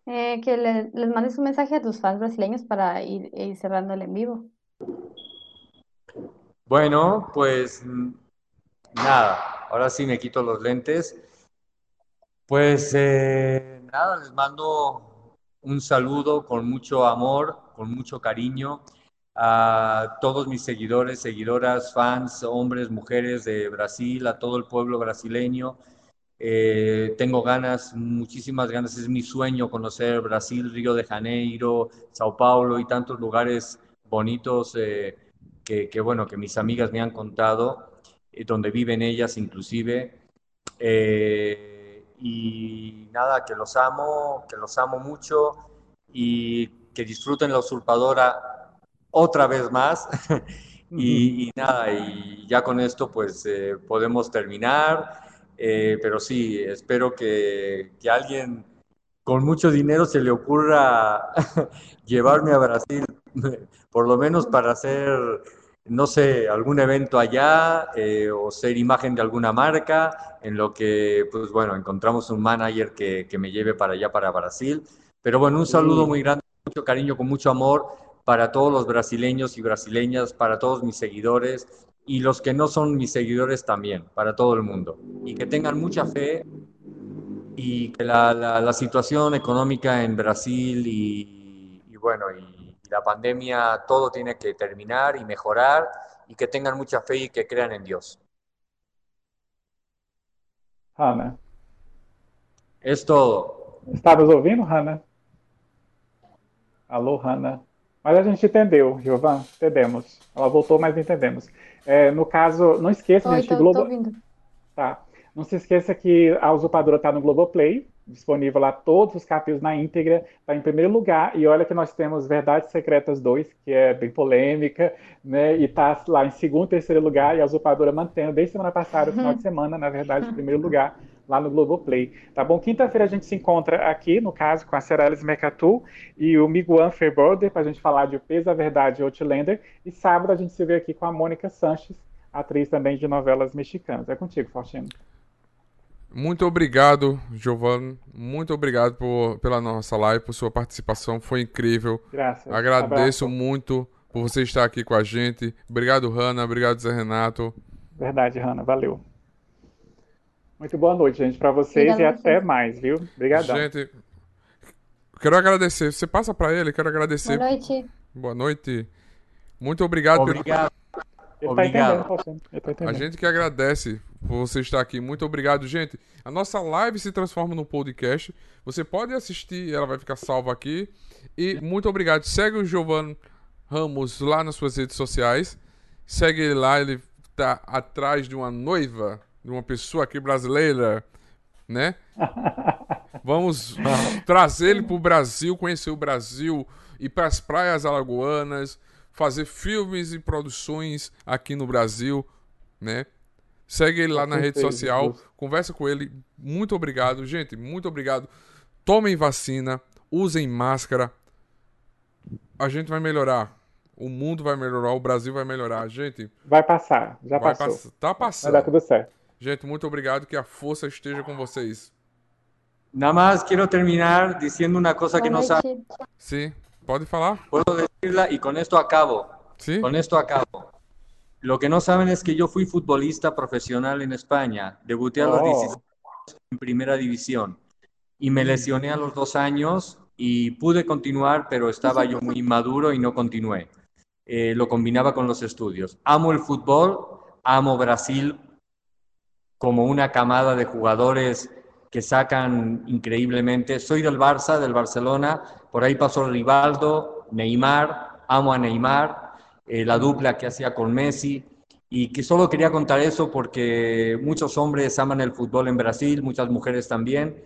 Eh, que le- les mandes un mensaje a tus fans brasileños para ir, ir cerrando el en vivo. Bueno, pues nada, ahora sí me quito los lentes. Pues eh, nada, les mando un saludo con mucho amor, con mucho cariño a todos mis seguidores, seguidoras, fans, hombres, mujeres de Brasil, a todo el pueblo brasileño. Eh, tengo ganas, muchísimas ganas, es mi sueño conocer Brasil, Río de Janeiro, Sao Paulo y tantos lugares bonitos eh, que, bueno, que mis amigas me han contado, eh, donde viven ellas inclusive. y nada, que los amo, que los amo mucho y que disfruten la usurpadora otra vez más. y, nada, y ya con esto pues podemos terminar. Eh, pero sí, espero que, que, alguien con mucho dinero se le ocurra llevarme a Brasil, por lo menos para hacer, no sé, algún evento allá eh, o ser imagen de alguna marca, en lo que, pues bueno, encontramos un manager que, que me lleve para allá, para Brasil. Pero bueno, un saludo muy grande, mucho cariño, con mucho amor para todos los brasileños y brasileñas, para todos mis seguidores y los que no son mis seguidores también, para todo el mundo. Y que tengan mucha fe y que la, la, situación económica en Brasil y, y bueno, y, la pandemia, todo tiene que terminar y mejorar y que tengan mucha fe y que crean en Dios. Hanna. Es todo. ¿Estás ouvindo, Hanna? Alô, Hanna. Mas a gente entendeu, Giovan, entendemos. Ela voltou, mas entendemos. É, no caso, não esqueça, Oi, gente, tô, Globo... tô ouvindo. Tá. Não se esqueça que a Usurpadora está no Globoplay, disponível lá todos os capítulos na íntegra, está em primeiro lugar. E olha que nós temos Verdades Secretas 2, que é bem polêmica, né? E está lá em segundo e terceiro lugar, e a Usurpadora mantendo desde semana passada, final de semana, na verdade, em primeiro lugar lá no Globoplay. Tá bom? Quinta-feira a gente se encontra aqui, no caso, com a Cerelis Mercatu e o Miguel Fairborder, para a gente falar de O Peso, a Verdade e Outlander. E sábado a gente se vê aqui com a Mônica Sanches, atriz também de novelas mexicanas. É contigo, Faustino. Muito obrigado, Giovanni. Muito obrigado por, pela nossa live, por sua participação. Foi incrível. Graças. Agradeço Abraço. muito por você estar aqui com a gente. Obrigado, Hanna. Obrigado, Zé Renato. Verdade, Hanna. Valeu. Muito boa noite, gente, para vocês Obrigada e até mais, viu? Obrigadão. Gente, quero agradecer. Você passa para ele, quero agradecer. Boa noite. Boa noite. Muito obrigado. Obrigado. Pelo... Tá obrigado. Tá a gente que agradece por você estar aqui. Muito obrigado, gente. A nossa live se transforma num podcast. Você pode assistir, ela vai ficar salva aqui. E muito obrigado. Segue o Giovanni Ramos lá nas suas redes sociais. Segue ele lá, ele tá atrás de uma noiva de uma pessoa aqui brasileira, né? Vamos trazer ele para o Brasil, conhecer o Brasil, ir para as praias alagoanas, fazer filmes e produções aqui no Brasil, né? Segue ele lá na rede social, conversa com ele. Muito obrigado, gente. Muito obrigado. Tomem vacina, usem máscara. a gente vai melhorar. O mundo vai melhorar, o Brasil vai melhorar. Gente, Vai passar, já vai passou. pass- tá Vai dar passando. tudo certo. Gente, muito obrigado. Que a força esteja com vocês. Nada más quiero terminar diciendo una cosa que no saben. noite. Sim, pode falar? Puedo decirla y con esto acabo. Sim? Con esto acabo. Lo que no saben es que yo fui futbolista profesional en España. Debuté a los Oh. 16 en primera división y me lesioné a los dos años y pude continuar, pero estaba yo muy inmaduro y no continué. Eh, lo combinaba con los estudios. Amo el fútbol, amo Brasil como una camada de jugadores que sacan increíblemente. Soy del Barça, del Barcelona, por ahí pasó Rivaldo, Neymar, amo a Neymar, eh, la dupla que hacía con Messi, y que solo quería contar eso porque muchos hombres aman el fútbol en Brasil, muchas mujeres también,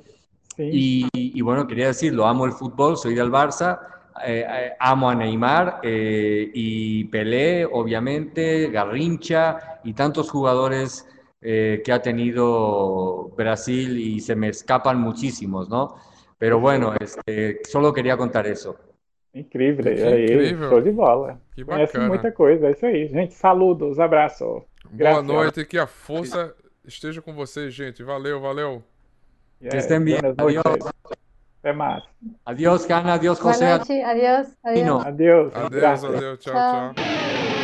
y, y bueno, quería decirlo, amo el fútbol, soy del Barça, eh, eh, amo a Neymar y Pelé, obviamente, Garrincha y tantos jugadores eh, que ha tenido Brasil y se me escapan muchísimos, ¿no? Pero bueno, este, solo queria contar isso. Incrível. Aí, incrível. Show de bola. Que Conhece bacana. muita coisa. É isso aí. Gente, saludos, abraço. Boa noite. Que a força esteja com vocês, gente. Valeu, valeu. É, Que estén bien. buenas noites. Adiós. Até mais. Adiós, Hanna, adiós, Boa José. noite. Adeus. Não. Adeus. Adeus, graças. adeus. Tchau, Tchau. tchau.